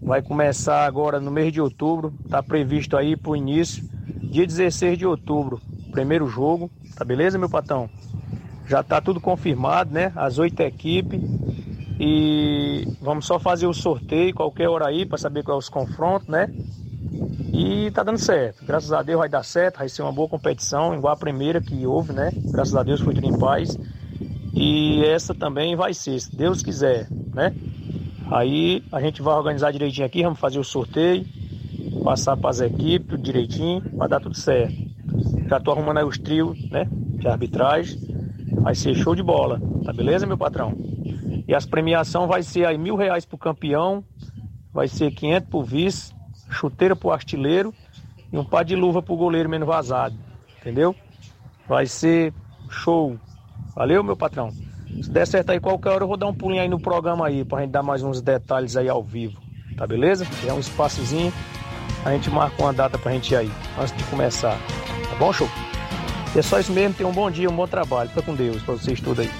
Vai começar agora no mês de outubro, tá previsto aí pro início, dia 16 de outubro, primeiro jogo, tá beleza, meu patrão? Já tá tudo confirmado, né? As oito equipes. E vamos só fazer o sorteio qualquer hora aí para saber qual é os confrontos, né? E tá dando certo. Graças a Deus vai dar certo, vai ser uma boa competição, igual a primeira que houve, né? Graças a Deus foi tudo em paz. E essa também vai ser, se Deus quiser, né? Aí a gente vai organizar direitinho aqui, vamos fazer o sorteio, passar para as equipes tudo direitinho, vai dar tudo certo. Já tô arrumando aí os trios, né? De arbitragem. Vai ser show de bola, tá beleza, meu patrão? E as premiações vai ser aí mil reais pro campeão, vai ser 500 pro vice, chuteira pro artilheiro e um par de luva pro goleiro menos vazado, entendeu? Vai ser show. Valeu, meu patrão. Se der certo aí qualquer hora eu vou dar um pulinho aí no programa aí pra gente dar mais uns detalhes aí ao vivo, tá beleza? É um espaçozinho, a gente marca uma data pra gente ir aí, antes de começar. Tá bom, show? E é só isso mesmo, tenham um bom dia, um bom trabalho. Fica com Deus pra vocês tudo aí.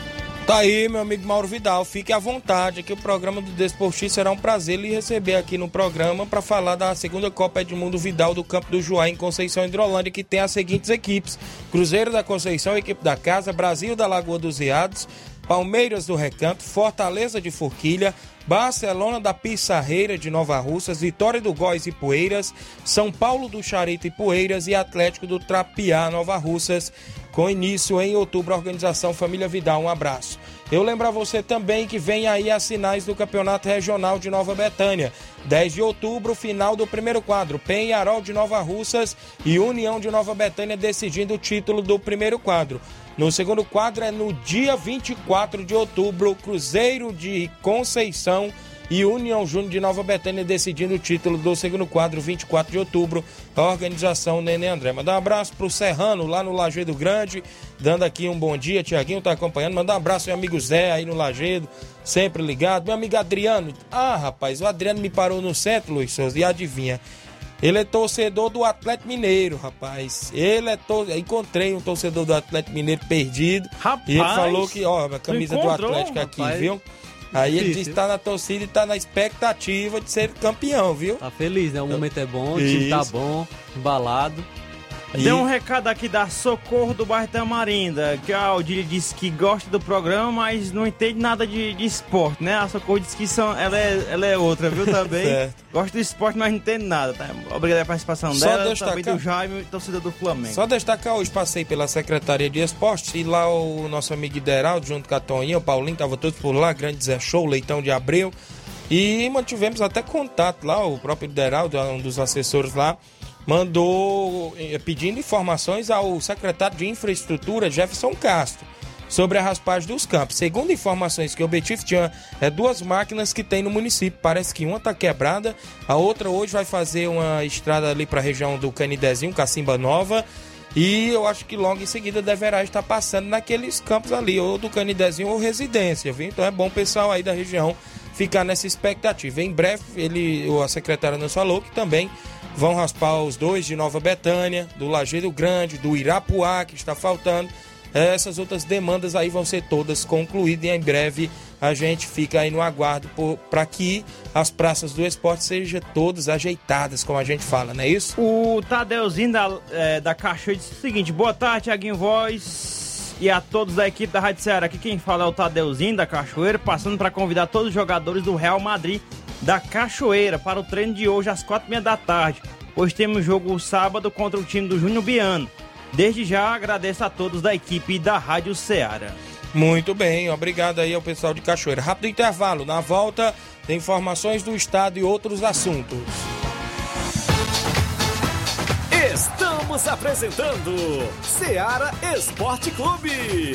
Tá aí, meu amigo Mauro Vidal. Fique à vontade, que o programa do Desportista será um prazer lhe receber aqui no programa para falar da segunda Copa Edmundo Vidal do Campo do Juá em Conceição Hidrolândia, que tem as seguintes equipes: Cruzeiro da Conceição, equipe da casa, Brasil da Lagoa dos Riados, Palmeiras do Recanto, Fortaleza de Forquilha, Barcelona da Pissarreira de Nova Russas, Vitória do Góis e Poeiras, São Paulo do Charito e Poeiras e Atlético do Trapiá, Nova Russas, com início em outubro, a organização Família Vidal. Um abraço. Eu lembro a você também que vem aí as finais do Campeonato Regional de Nova Betânia. 10 de outubro, final do primeiro quadro. Penharol de Nova Russas e União de Nova Betânia decidindo o título do primeiro quadro. No segundo quadro é no dia 24 de outubro, Cruzeiro de Conceição e União Júnior de Nova Betânia decidindo o título do segundo quadro, 24 de outubro, a organização Nenê André. Mandar um abraço pro Serrano, lá no Lajeado Grande, dando aqui um bom dia, Tiaguinho tá acompanhando. Mandar um abraço meu amigo Zé aí no Lajeado, sempre ligado. Meu amigo Adriano, ah rapaz, o Adriano me parou no centro, Luiz Souza, e adivinha? Ele é torcedor do Atlético Mineiro, rapaz. Ele é tor... Encontrei um torcedor do Atlético Mineiro perdido. Rapaz, e ele falou que, ó, a camisa do Atlético aqui, rapaz? viu? Aí ele disse que tá na torcida e tá na expectativa de ser campeão, viu? Tá feliz, né? O momento é bom, o time tá Isso. bom, embalado. Tem um recado aqui da Socorro do bairro Tamarinda, que a Aldília disse que gosta do programa, mas não entende nada de, de esporte, né? A Socorro disse que são, ela, é, ela é outra, viu, também? Certo. Gosta do esporte, mas não entende nada, tá? Obrigado pela participação Só dela, destacar- também do Jaime, torcedor do Flamengo. Só destacar hoje, passei pela Secretaria de Esportes e lá o nosso amigo Ideraldo, junto com a Toninha, o Paulinho, tava todos por lá, grande Zé Show, Leitão de Abreu. E mantivemos até contato lá, o próprio Ideraldo, um dos assessores lá, mandou eh, pedindo informações ao secretário de Infraestrutura, Jefferson Castro. sobre a raspagem dos campos. Segundo informações que obtive, tinha é, duas máquinas que tem no município. Parece que uma está quebrada, a outra hoje vai fazer uma estrada ali para a região do Canidezinho, Cacimba Nova. E eu acho que logo em seguida deverá estar passando naqueles campos ali, ou do Canidezinho ou residência, viu? Então é bom o pessoal aí da região ficar nessa expectativa. Em breve, ele, a secretária nos falou que também vão raspar os dois de Nova Betânia, do Lajeiro Grande, do Irapuá, que está faltando. Essas outras demandas aí vão ser todas concluídas e em breve a gente fica aí no aguardo para que as praças do esporte sejam todas ajeitadas, como a gente fala, não é isso? O Tadeuzinho da, é, da Caixa disse o seguinte: boa tarde, Tiaguinho Voz e a todos da equipe da Rádio Ceará. Aqui quem fala é o Tadeuzinho da Cachoeira, passando para convidar todos os jogadores do Real Madrid da Cachoeira para o treino de hoje às quatro e meia da tarde. Hoje temos jogo sábado contra o time do Júnior Biano. Desde já agradeço a todos da equipe da Rádio Ceará. Muito bem, obrigado aí ao pessoal de Cachoeira. Rápido intervalo, na volta tem informações do estado e outros assuntos. Estamos apresentando Ceará Esporte Clube.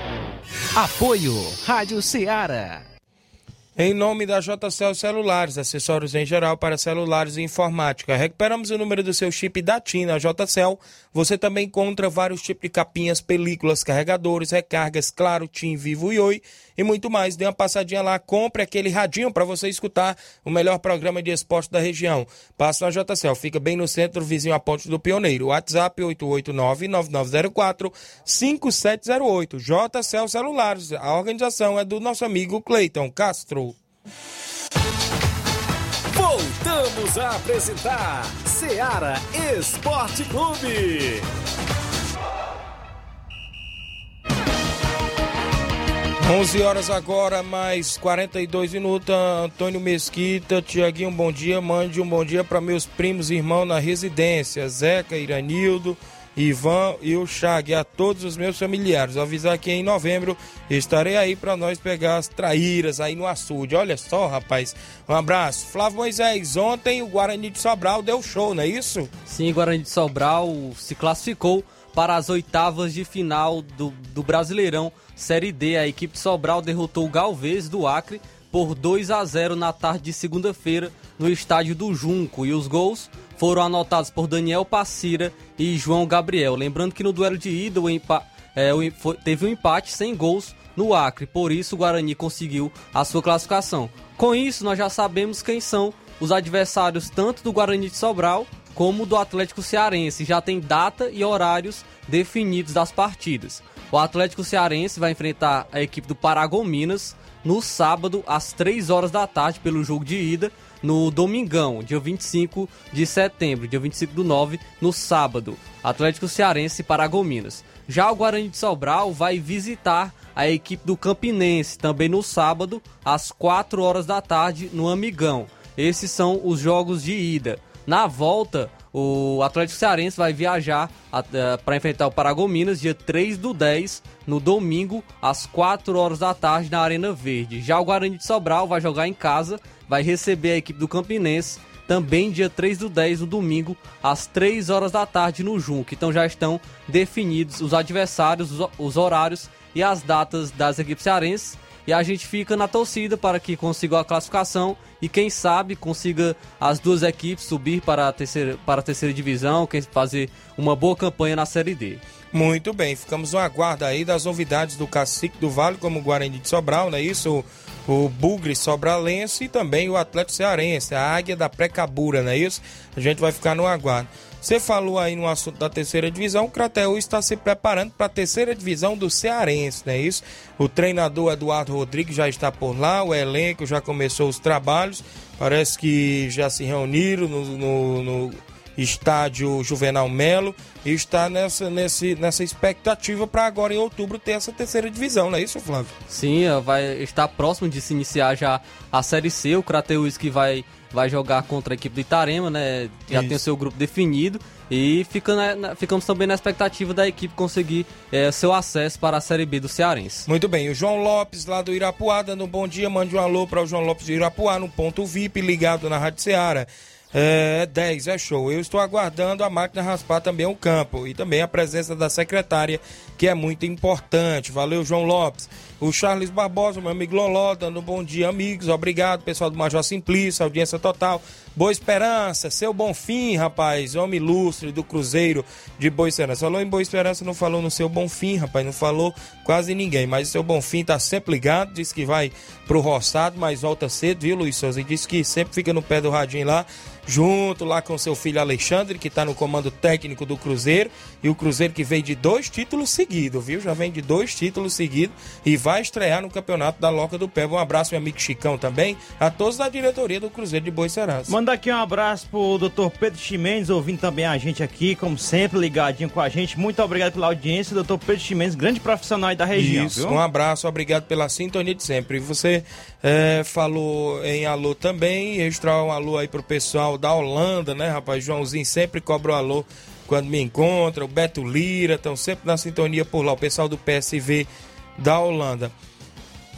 Apoio Rádio Ceará. Em nome da JCL Celulares, acessórios em geral para celulares e informática. Recuperamos o número do seu chip da TIM na JCL. Você também encontra vários tipos de capinhas, películas, carregadores, recargas, claro, TIM, Vivo e Oi e muito mais. Dê uma passadinha lá, compre aquele radinho para você escutar o melhor programa de esporte da região. Passa na JCL, fica bem no centro, vizinho à Ponte do Pioneiro. WhatsApp 889-9904-5708. JCL Celulares. A organização é do nosso amigo Cleiton Castro. Voltamos a apresentar Seara Esporte Clube. 11 horas agora, mais 42 minutos. Antônio Mesquita, Tiaguinho, bom dia. Mande um bom dia para meus primos e irmãos na residência: Zeca, Iranildo, Ivan e o Chag, a todos os meus familiares. Avisar que em novembro estarei aí para nós pegar as traíras aí no açude. Olha só, rapaz. Um abraço. Flávio Moisés, ontem o Guarani de Sobral deu show, não é isso? Sim, Guarani de Sobral se classificou para as oitavas de final do, do Brasileirão Série D. A equipe de Sobral derrotou o Galvez do Acre por 2 a 0 na tarde de segunda-feira no estádio do Junco. E os gols foram anotados por Daniel Passira e João Gabriel. Lembrando que no duelo de ida o é, teve um empate sem gols no Acre, por isso o Guarani conseguiu a sua classificação. Com isso, nós já sabemos quem são os adversários tanto do Guarani de Sobral como do Atlético Cearense. Já tem data e horários definidos das partidas. O Atlético Cearense vai enfrentar a equipe do Paragominas no sábado às 3 horas da tarde pelo jogo de ida no Domingão, dia 25 de setembro, dia 25 do 9, no sábado. Atlético Cearense e Paragominas. Já o Guarani de Sobral vai visitar a equipe do Campinense também no sábado às 4 horas da tarde no Amigão. Esses são os jogos de ida. Na volta, o Atlético Cearense vai viajar uh, para enfrentar o Paragominas dia 3 do 10, no domingo, às 4 horas da tarde, na Arena Verde. Já o Guarani de Sobral vai jogar em casa, vai receber a equipe do Campinense, também dia 3 do 10, no domingo, às 3 horas da tarde, no Junco. Então já estão definidos os adversários, os, os horários e as datas das equipes cearenses. E a gente fica na torcida para que consiga a classificação e quem sabe consiga as duas equipes subir para a terceira, para a terceira divisão, quem fazer uma boa campanha na Série D. Muito bem, ficamos no aguardo aí das novidades do Cacique do Vale, como o Guarani de Sobral, não é isso? O, o Bugre Sobralense e também o Atlético Cearense, a Águia da Precabura, não é isso? A gente vai ficar no aguardo. Você falou aí no assunto da terceira divisão, o Crateus está se preparando para a terceira divisão do Cearense, não é isso? O treinador Eduardo Rodrigues já está por lá, o elenco já começou os trabalhos, parece que já se reuniram no, no, no estádio Juvenal Melo e está nessa, nesse, nessa expectativa para agora em outubro ter essa terceira divisão, não é isso, Flávio? Sim, vai estar próximo de se iniciar já a Série C. O Crateus que vai, vai jogar contra a equipe do Itarema, né? Já Isso. tem o seu grupo definido. E fica na- ficamos também na expectativa da equipe conseguir eh, seu acesso para a Série B do Cearense. Muito bem, o João Lopes lá do Irapuá, dando um bom dia, mande um alô para o João Lopes do Irapuá no ponto VIP ligado na Rádio Ceará. É 10, é show. Eu estou aguardando a máquina raspar também o campo e também a presença da secretária, que é muito importante. Valeu, João Lopes. O Charles Barbosa, meu amigo Loló, dando um bom dia, amigos. Obrigado, pessoal do Major Simplício, audiência total. Boa Esperança, seu bom fim, rapaz. Homem ilustre do Cruzeiro de Boa Esperança. Falou em Boa Esperança, não falou no seu bom fim, rapaz. Não falou quase ninguém. Mas o seu bom fim tá sempre ligado. Diz que vai pro roçado, mas volta cedo, viu, Luiz Souza? E disse que sempre fica no pé do radinho lá junto lá com seu filho Alexandre, que está no comando técnico do Cruzeiro, e o Cruzeiro que vem de dois títulos seguidos, viu? Já vem de dois títulos seguidos e vai estrear no campeonato da Loca do Pé. Um abraço, meu amigo Chicão também, a todos da diretoria do Cruzeiro de Bois Serança. Mandar aqui um abraço pro Dr. Pedro Chimenez, ouvindo também a gente aqui, como sempre, ligadinho com a gente. Muito obrigado pela audiência, Dr. Pedro Chimenez, grande profissional da região, Isso, viu? um abraço, obrigado pela sintonia de sempre. E você eh, falou em alô também, registrar um alô aí pro pessoal da Holanda, né, rapaz? Joãozinho sempre cobra o alô quando me encontra, o Beto Lira, estão sempre na sintonia por lá, o pessoal do PSV da Holanda.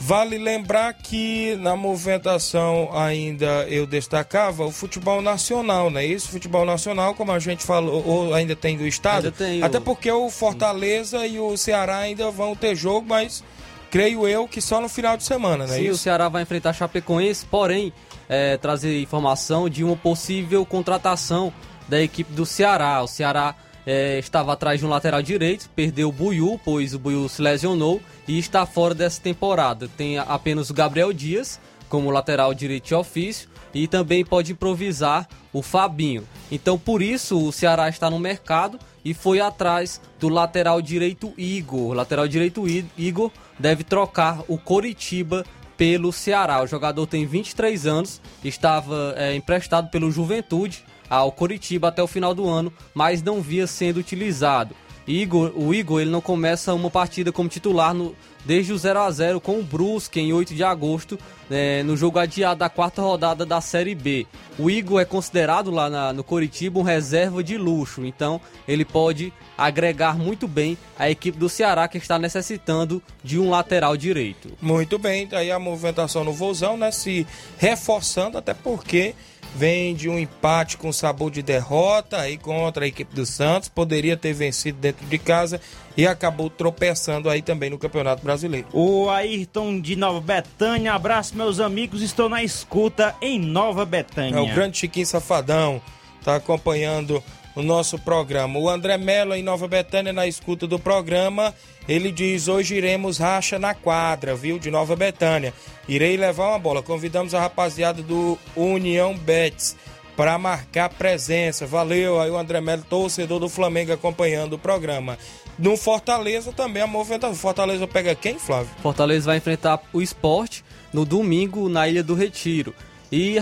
Vale lembrar que na movimentação ainda eu destacava o futebol nacional, né? Isso, futebol nacional, como a gente falou, ou ainda tem do estado. Ainda tem o- Até porque o Fortaleza e o Ceará ainda vão ter jogo, mas creio eu que só no final de semana, né? Sim, o Isso. Ceará vai enfrentar Chapecoense, porém, é, trazer informação de uma possível contratação da equipe do Ceará. O Ceará é, estava atrás de um lateral direito, perdeu o Buiu, pois o Buiu se lesionou e está fora dessa temporada. Tem apenas o Gabriel Dias como lateral direito de ofício e também pode improvisar o Fabinho. Então, por isso, o Ceará está no mercado e foi atrás do lateral direito Igor. O lateral direito Igor deve trocar o Coritiba pelo Ceará. O jogador tem 23 anos, estava é, emprestado pelo Juventude ao Coritiba até o final do ano, mas não via sendo utilizado. Igor, o Igor ele não começa uma partida como titular no- desde o 0 a 0 com o Brusque em 8 de agosto, né, no jogo adiado da quarta rodada da Série B. O Igor é considerado lá na- no Coritiba um reserva de luxo, então ele pode agregar muito bem a equipe do Ceará que está necessitando de um lateral direito. Muito bem, tá aí a movimentação no Vozão, né? Se reforçando, até porque vem de um empate com sabor de derrota aí contra a equipe do Santos. Poderia ter vencido dentro de casa e acabou tropeçando aí também no Campeonato Brasileiro. O Ayrton de Nova Betânia, abraço meus amigos, estou na escuta em Nova Betânia. É o grande Chiquinho Safadão, tá acompanhando o nosso programa. O André Mello em Nova Betânia na escuta do programa, ele diz: "Hoje iremos racha na quadra, viu, de Nova Betânia. Irei levar uma bola. Convidamos a rapaziada do União Betis para marcar presença. Valeu aí o André Melo, torcedor do Flamengo acompanhando o programa. No Fortaleza também a movimentação. Fortaleza pega quem, Flávio? Fortaleza vai enfrentar o esporte no domingo na Ilha do Retiro. E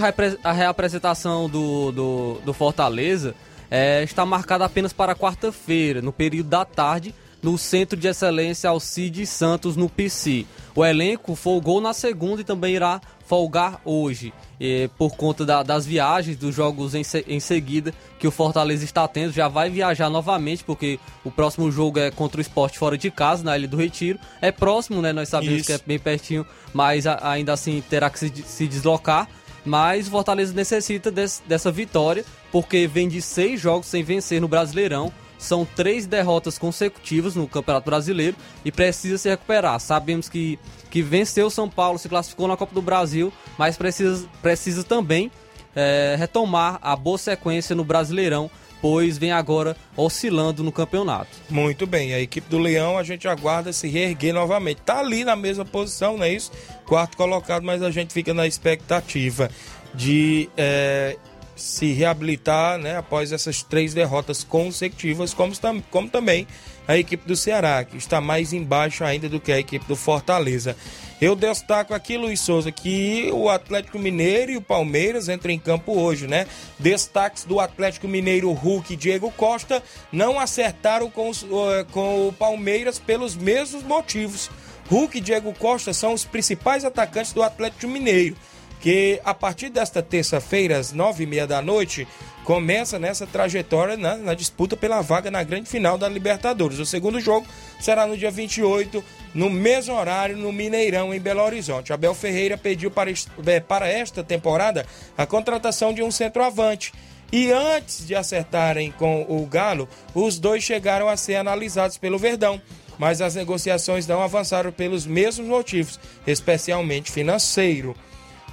a reapresentação do, do, do Fortaleza é, está marcada apenas para quarta-feira, no período da tarde, no Centro de Excelência Alcides Santos, no PC. O elenco folgou na segunda e também irá folgar hoje, eh, por conta da- das viagens, dos jogos em, se- em seguida que o Fortaleza está tendo. Já vai viajar novamente, porque o próximo jogo é contra o esporte fora de casa, na Ilha do Retiro. É próximo, né? Nós sabemos Isso. que é bem pertinho, mas a- ainda assim terá que se, se deslocar. Mas o Fortaleza necessita des- dessa vitória, porque vem de seis jogos sem vencer no Brasileirão. São três derrotas consecutivas no Campeonato Brasileiro e precisa se recuperar. Sabemos que, que venceu o São Paulo, se classificou na Copa do Brasil, mas precisa, precisa também eh, retomar a boa sequência no Brasileirão, pois vem agora oscilando no campeonato. Muito bem, a equipe do Leão a gente aguarda se reerguer novamente. Tá ali na mesma posição, não é isso? Quarto colocado, mas a gente fica na expectativa de é, se reabilitar né, após essas três derrotas consecutivas, como, como também a equipe do Ceará, que está mais embaixo ainda do que a equipe do Fortaleza. Eu destaco aqui, Luiz Souza, que o Atlético Mineiro e o Palmeiras entram em campo hoje, né? Destaques do Atlético Mineiro, Hulk e Diego Costa não acertaram com, os, com o Palmeiras pelos mesmos motivos. Hulk e Diego Costa são os principais atacantes do Atlético Mineiro que a partir desta terça-feira, às nove e meia da noite, começa nessa trajetória na, na, disputa pela vaga na grande final da Libertadores. O segundo jogo será no dia 28, no mesmo horário, no Mineirão, em Belo Horizonte. Abel Ferreira pediu para, é, para esta temporada a contratação de um centroavante. E antes de acertarem com o Galo, os dois chegaram a ser analisados pelo Verdão. Mas as negociações não avançaram pelos mesmos motivos, especialmente financeiro.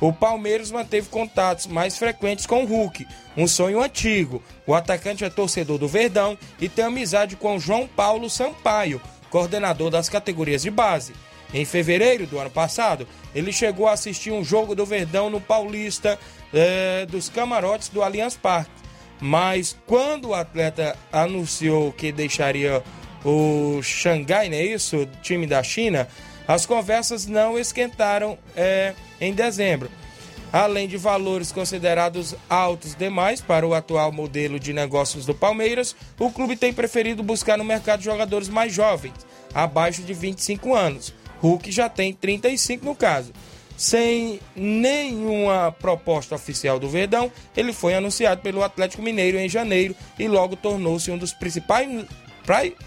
O Palmeiras manteve contatos mais frequentes com o Hulk, um sonho antigo. O atacante é torcedor do Verdão e tem amizade com João Paulo Sampaio, coordenador das categorias de base. Em fevereiro do ano passado, ele chegou a assistir um jogo do Verdão no Paulista eh, dos Camarotes do Allianz Parque. Mas quando o atleta anunciou que deixaria o Xangai, não é isso? O time da China, as conversas não esquentaram é, em dezembro. Além de valores considerados altos demais para o atual modelo de negócios do Palmeiras, o clube tem preferido buscar no mercado jogadores mais jovens, abaixo de 25 anos. Hulk já tem 35 no caso. Sem nenhuma proposta oficial do Verdão, ele foi anunciado pelo Atlético Mineiro em janeiro e logo tornou-se um dos principais,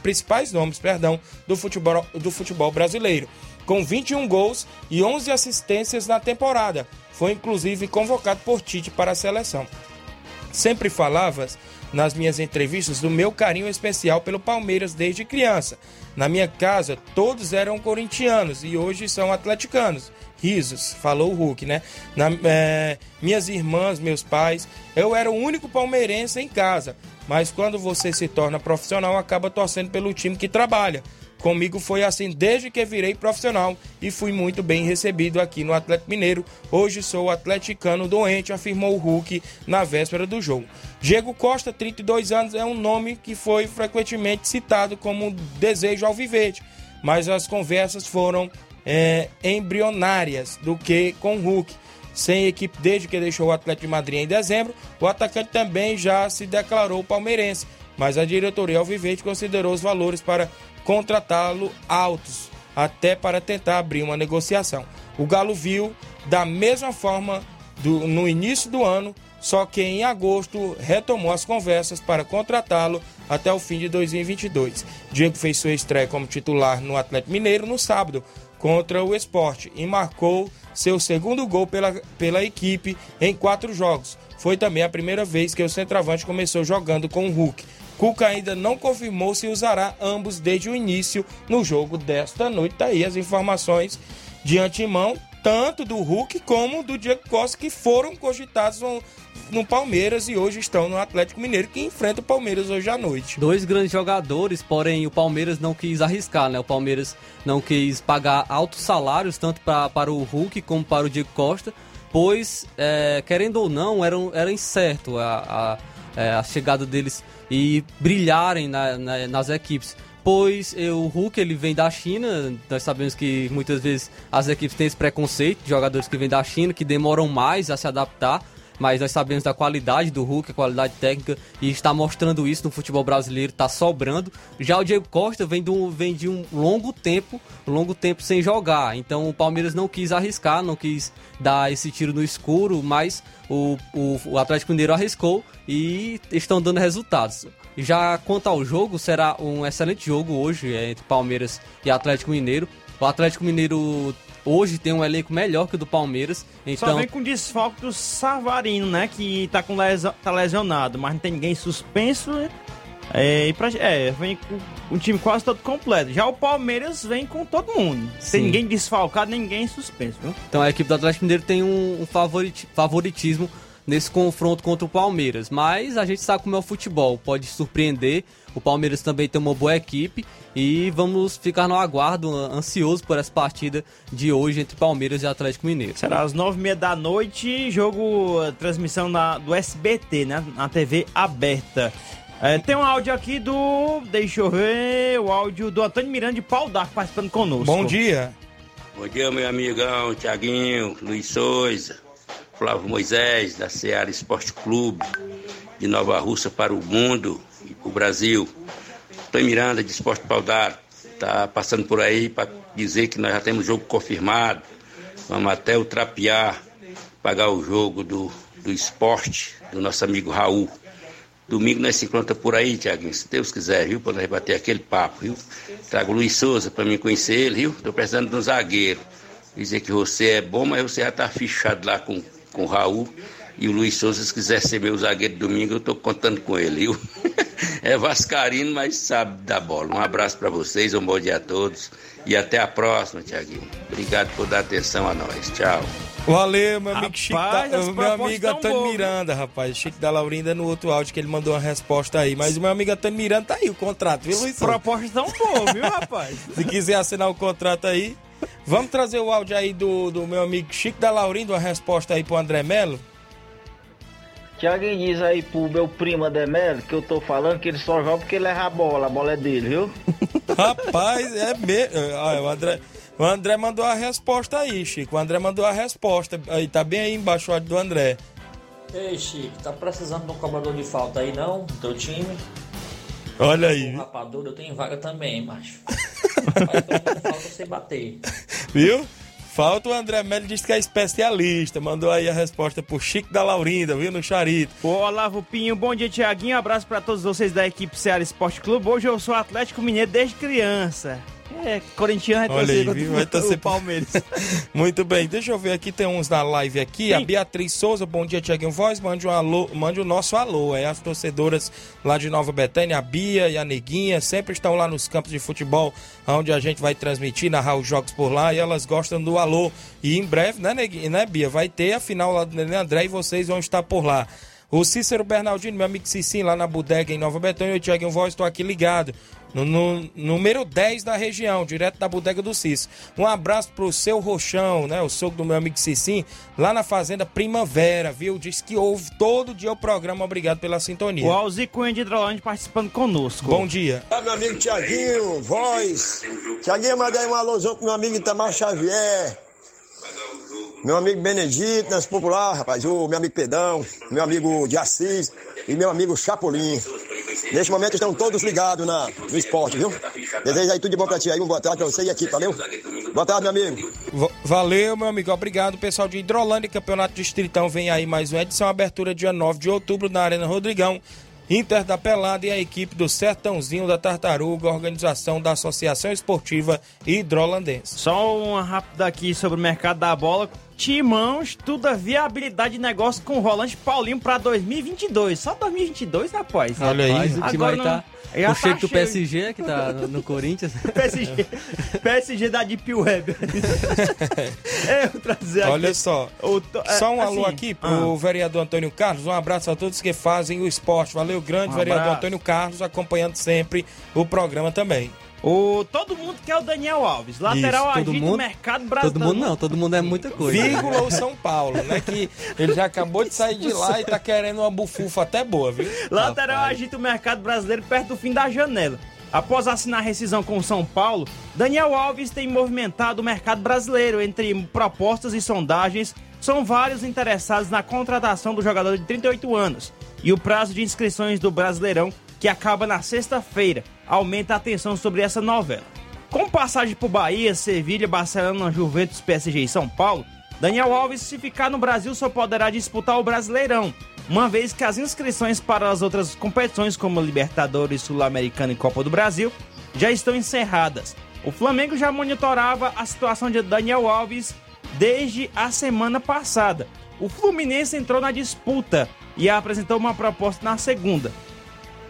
principais nomes perdão, do, futebol, do futebol brasileiro com 21 gols e 11 assistências na temporada. Foi inclusive convocado por Tite para a seleção. Sempre falavas nas minhas entrevistas do meu carinho especial pelo Palmeiras desde criança. Na minha casa, todos eram corintianos e hoje são atleticanos. Risos, falou o Hulk, né? Na, é, minhas irmãs, meus pais, eu era o único palmeirense em casa. Mas quando você se torna profissional, acaba torcendo pelo time que trabalha. Comigo foi assim desde que virei profissional e fui muito bem recebido aqui no Atlético Mineiro. Hoje sou atleticano doente, afirmou o Hulk na véspera do jogo. Diego Costa, 32 anos, é um nome que foi frequentemente citado como desejo ao vivete, mas as conversas foram é, embrionárias do que com o Hulk. Sem equipe desde que deixou o Atlético de Madrid em dezembro, o atacante também já se declarou palmeirense, mas a diretoria Alviverde considerou os valores para contratá-lo altos, até para tentar abrir uma negociação. O Galo viu da mesma forma do, no início do ano, só que em agosto retomou as conversas para contratá-lo até o fim de 2022. Diego fez sua estreia como titular no Atlético Mineiro no sábado contra o Esporte e marcou seu segundo gol pela, pela equipe em quatro jogos. Foi também a primeira vez que o centroavante começou jogando com o Hulk. Cuca ainda não confirmou se usará ambos desde o início no jogo desta noite. Tá aí as informações de antemão, tanto do Hulk como do Diego Costa, que foram cogitados no, Palmeiras e hoje estão no Atlético Mineiro, que enfrenta o Palmeiras hoje à noite. Dois grandes jogadores, porém o Palmeiras não quis arriscar, né? O Palmeiras não quis pagar altos salários, tanto pra, para o Hulk como para o Diego Costa, pois, é, querendo ou não, era, era incerto a, a, é, a chegada deles e brilharem na, na, nas equipes. Pois o Hulk ele vem da China, nós sabemos que muitas vezes as equipes têm esse preconceito de jogadores que vêm da China, que demoram mais a se adaptar mas nós sabemos da qualidade do Hulk, a qualidade técnica, e está mostrando isso no futebol brasileiro, está sobrando. Já o Diego Costa vem de, um, vem de um longo tempo, longo tempo sem jogar, então o Palmeiras não quis arriscar, não quis dar esse tiro no escuro, mas o, o, o Atlético Mineiro arriscou e estão dando resultados. Já quanto ao jogo, será um excelente jogo hoje é, entre Palmeiras e Atlético Mineiro. O Atlético Mineiro hoje tem um elenco melhor que o do Palmeiras. Então... Só vem com desfalque do Savarino, né? Que tá, com leso, tá lesionado, mas não tem ninguém suspenso. Né? É, e pra, é, vem com um time quase todo completo. Já o Palmeiras vem com todo mundo. Sim. Tem ninguém desfalcado, ninguém suspenso. Viu? Então a equipe do Atlético Mineiro tem um, um favoritismo nesse confronto contra o Palmeiras. Mas a gente sabe como é o futebol, pode surpreender. O Palmeiras também tem uma boa equipe e vamos ficar no aguardo, ansioso por essa partida de hoje entre Palmeiras e Atlético Mineiro. Será às nove e meia da noite, jogo, transmissão na, do SBT, né? Na TV aberta. É, tem um áudio aqui do. Deixa eu ver. O áudio do Antônio Miranda de Pau D'Arco participando conosco. Bom dia. Bom dia, meu amigão Tiaguinho, Luiz Souza, Flávio Moisés, da Seara Esporte Clube, de Nova Russa para o mundo o Brasil. Antônio Miranda, de Esporte Pau D'Arco, tá passando por aí para dizer que nós já temos jogo confirmado. Vamos até o Trapiá pagar o jogo do, do esporte do nosso amigo Raul. Domingo nós se encontra por aí, Tiaguinho, se Deus quiser, viu? Para nós bater aquele papo, viu? Trago o Luiz Souza para mim conhecer ele, viu? Tô precisando de um zagueiro. Dizer que você é bom, mas você já tá fichado lá com, com o Raul. E o Luiz Souza, se quiser ser meu zagueiro domingo, eu tô contando com ele, viu? é vascarino, mas sabe da bola. Um abraço para vocês, um bom dia a todos. E até a próxima, Tiaguinho. Obrigado por dar atenção a nós. Tchau. Valeu, meu amigo Chico, Rapaz, da, as meu amigo Antônio Miranda, rapaz. Chico da Laurinda no outro áudio que ele mandou uma resposta aí. Mas o meu amigo Antônio Miranda tá aí, o contrato, viu, Luiz? Propostas tão boas, viu, rapaz? Se quiser assinar o contrato aí. Vamos trazer o áudio aí do, do meu amigo Chico da Laurinda, uma resposta aí pro André Melo. Tiaguinho diz aí pro meu primo Ademelo que eu tô falando que ele só joga porque ele erra a bola, a bola é dele, viu? Rapaz, é mesmo. Olha, o André, o André mandou a resposta aí, Chico. O André mandou a resposta. Aí tá bem aí embaixo do André. Ei, Chico, tá precisando de um cobrador de falta aí não? Do teu time? Olha aí. Rapador, eu tenho vaga também, macho. Vai tomando falta sem bater. Viu? Falta o André Melo, diz que é especialista. Mandou aí a resposta pro Chico da Laurinda, viu? No Charito. O Olavo Pinho, bom dia, Tiaguinho. Abraço pra todos vocês da equipe Ceará Esporte Clube. Hoje eu sou Atlético Mineiro desde criança. É, corintiano vai Olha aí, torcer viu? Vai torcer Palmeiras. Muito bem, deixa eu ver aqui, tem uns na live aqui. A Beatriz Souza, bom dia, Tiaguinho Voz. Mande, um alô, mande o nosso alô. É as torcedoras lá de Nova Betânia, a Bia e a Neguinha, sempre estão lá nos campos de futebol, onde a gente vai transmitir, narrar os jogos por lá, e elas gostam do alô. E em breve, né, Neguinha, né, Bia? Vai ter a final lá do Nenê André e vocês vão estar por lá. O Cícero Bernardino, meu amigo Cicinho, lá na bodega em Nova Betânia, eu, Tiaguinho Voz, estou aqui ligado. No, no- número 10 da região, direto da bodega do Cis. Um abraço pro seu Roxão, né? O sogro do meu amigo Cicim, lá na Fazenda Primavera, viu? Diz que ouve todo dia o programa. Obrigado pela sintonia. O Alzi Cunha de Hidrolândia participando conosco. Bom dia. Ah, meu amigo Tiaguinho, voz. Tiaguinho, mandei um alôzão pro meu amigo Itamar Xavier. Meu amigo Benedito, nas popular, rapaz. O meu amigo Pedão, meu amigo de Assis e meu amigo Chapolin. Neste momento estão todos ligados na, no esporte, viu? Desejo aí tudo de bom pra ti aí. Um boa tarde pra você e aqui, valeu? Boa tarde, meu amigo. Va- Valeu, meu amigo. Obrigado, pessoal de Hidrolândia. Campeonato Distritão vem aí mais uma edição. Abertura dia 9 de outubro na Arena Rodrigão. Inter da Pelada e a equipe do Sertãozinho da Tartaruga, organização da Associação Esportiva Hidrolandense. Só uma rápida aqui sobre o mercado da bola. Timão estuda viabilidade de negócio com o Rolante Paulinho pra 2022. Só 2022, rapaz. Olha aí. Rapaz, o time aí não- tá- já o cheiro do cheio. PSG que tá no, no Corinthians. PSG, PSG da Deep Web. É, eu trazer aqui. Olha só, O to- é, só um alô assim, aqui pro vereador Antônio Carlos. Um abraço a todos que fazem o esporte. Valeu, grande Um vereador abraço. Antônio Carlos, acompanhando sempre o programa também. O, todo mundo quer o Daniel Alves, lateral Isso, todo do mundo- mercado brasileiro. Todo mundo não, todo mundo é muita coisa. Vírgula o São Paulo, né? Que ele já acabou de sair de lá e tá querendo uma bufufa até boa, viu? Lateral agita o mercado brasileiro perto do fim da janela. Após assinar a rescisão com o São Paulo, Daniel Alves tem movimentado o mercado brasileiro. Entre propostas e sondagens, são vários interessados na contratação do jogador de 38 anos. E o prazo de inscrições do Brasileirão, que acaba na sexta-feira, aumenta a atenção sobre essa novela. Com passagem por Bahia, Sevilha, Barcelona, Juventus, PSG e São Paulo, Daniel Alves, se ficar no Brasil, só poderá disputar o Brasileirão, uma vez que as inscrições para as outras competições, como Libertadores, Sul-Americana e Copa do Brasil, já estão encerradas. O Flamengo já monitorava a situação de Daniel Alves desde a semana passada. O Fluminense entrou na disputa e apresentou uma proposta na segunda.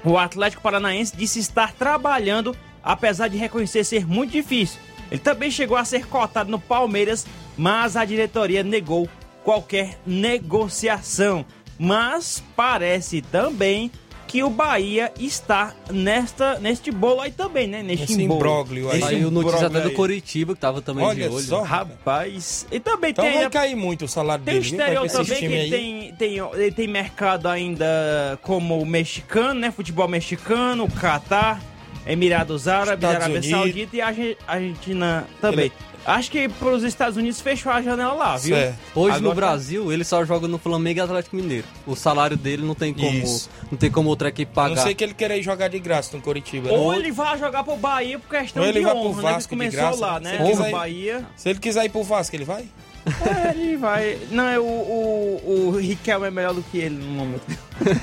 O Atlético Paranaense disse estar trabalhando, apesar de reconhecer ser muito difícil. Ele também chegou a ser cotado no Palmeiras, mas a diretoria negou qualquer negociação. Mas parece também que o Bahia está nesta, neste bolo aí também, né? Neste Esse imbróglio aí. Esse Saiu notícia até do. Coritiba, que tava também Olha de olho. só. Rapaz, e também Então tem vai a- cair muito o salário Tem o dele, pra esses também que aí. tem, tem, ele tem mercado ainda como o mexicano, né? Futebol mexicano, Catar, Emirados Árabes, Estados Arábia Unidos. Saudita e Arge- Argentina também. Ele- Acho que pros Estados Unidos fechou a janela lá, viu? Certo. Hoje no Agora- Brasil, ele só joga no Flamengo e Atlético Mineiro. O salário dele não tem como, Isso. não tem como outra equipe A não pagar. sei que ele queira ir jogar de graça no Coritiba. né? Ou ele vai jogar pro Bahia por questão Ou ele de vai pro honra, né? Que Vasco de começou graça. lá, Se né? ele quiser O ir- Bahia. Se ele quiser ir pro Vasco, ele vai? É, ele vai. Não, é o, o, o Riquelme é melhor do que ele no momento.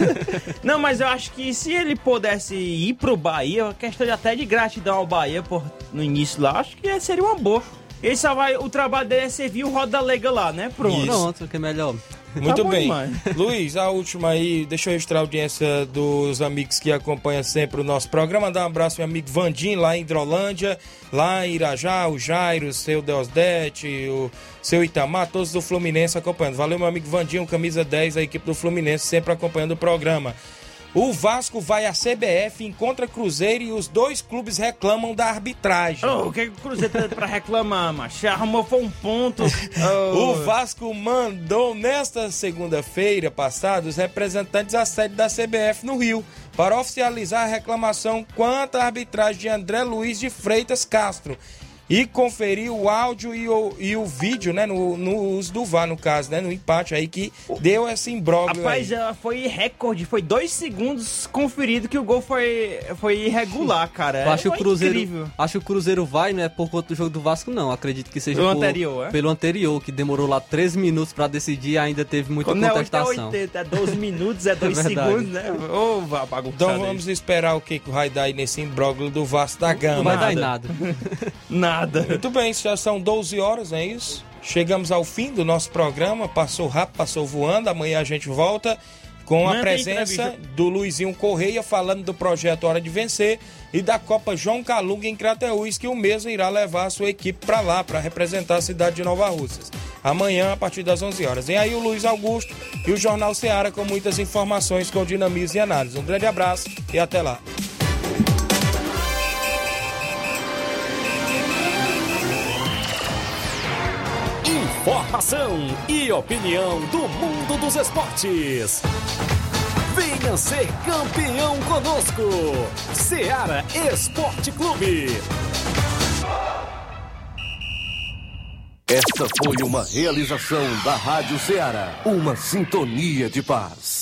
não, mas eu acho que se ele pudesse ir pro Bahia, questão de até de gratidão ao Bahia por, no início lá, acho que seria uma boa. Ele só vai. O trabalho dele é servir o Roda Lega lá, né? Pronto. Pronto, que é melhor. Muito bom bem. demais. Luiz, a última aí, deixa eu registrar a audiência dos amigos que acompanham sempre o nosso programa. Mandar um abraço ao meu amigo Vandim, lá em Hidrolândia, lá em Irajá, o Jairo, o seu Deosdete, o seu Itamar, todos do Fluminense acompanhando. Valeu, meu amigo Vandim, camisa 10, a equipe do Fluminense, sempre acompanhando o programa. O Vasco vai à CBF, encontra Cruzeiro e os dois clubes reclamam da arbitragem. Ô, o que, que o Cruzeiro tá pra reclamar, macho? Arrumou foi um ponto. O Vasco mandou nesta segunda-feira passada os representantes à sede da CBF no Rio para oficializar a reclamação quanto à arbitragem de André Luiz de Freitas Castro e conferir o áudio e o, e o vídeo, né, no, no uso do VAR, no caso, né, no empate aí que deu esse imbróglio Rapaz, aí. foi recorde, foi dois segundos conferido que o gol foi, foi irregular, cara. Eu acho que o Foi Cruzeiro, incrível. acho que o Cruzeiro vai, não é por conta do jogo do Vasco, não. Acredito que seja Pelo por- anterior, é? pelo anterior, que demorou lá 13 minutos pra decidir e ainda teve muita Não é 8 é contestação. 80, é 12 minutos, é 2 É verdade. segundos, né? Ô, vá bagunçado Então aí. vamos esperar o que que vai dar aí nesse imbróglio do Vasco da Gama. Não vai dar em nada. Nada. Muito bem, já são 12 horas, é isso? Chegamos ao fim do nosso programa. Passou rápido, passou voando. Amanhã a gente volta com a presença do Luizinho Correia falando do projeto Hora de Vencer e da Copa João Calunga em Crateús, que o mesmo irá levar a sua equipe para lá, para representar a cidade de Nova Russas. Amanhã, a partir das 11 horas. Vem aí o Luiz Augusto e o Jornal Seara com muitas informações com dinamismo e análise. Um grande abraço e até lá. Informação e opinião do mundo dos esportes. Venha ser campeão conosco. Seara Esporte Clube. Esta foi uma realização da Rádio Ceará, uma sintonia de paz.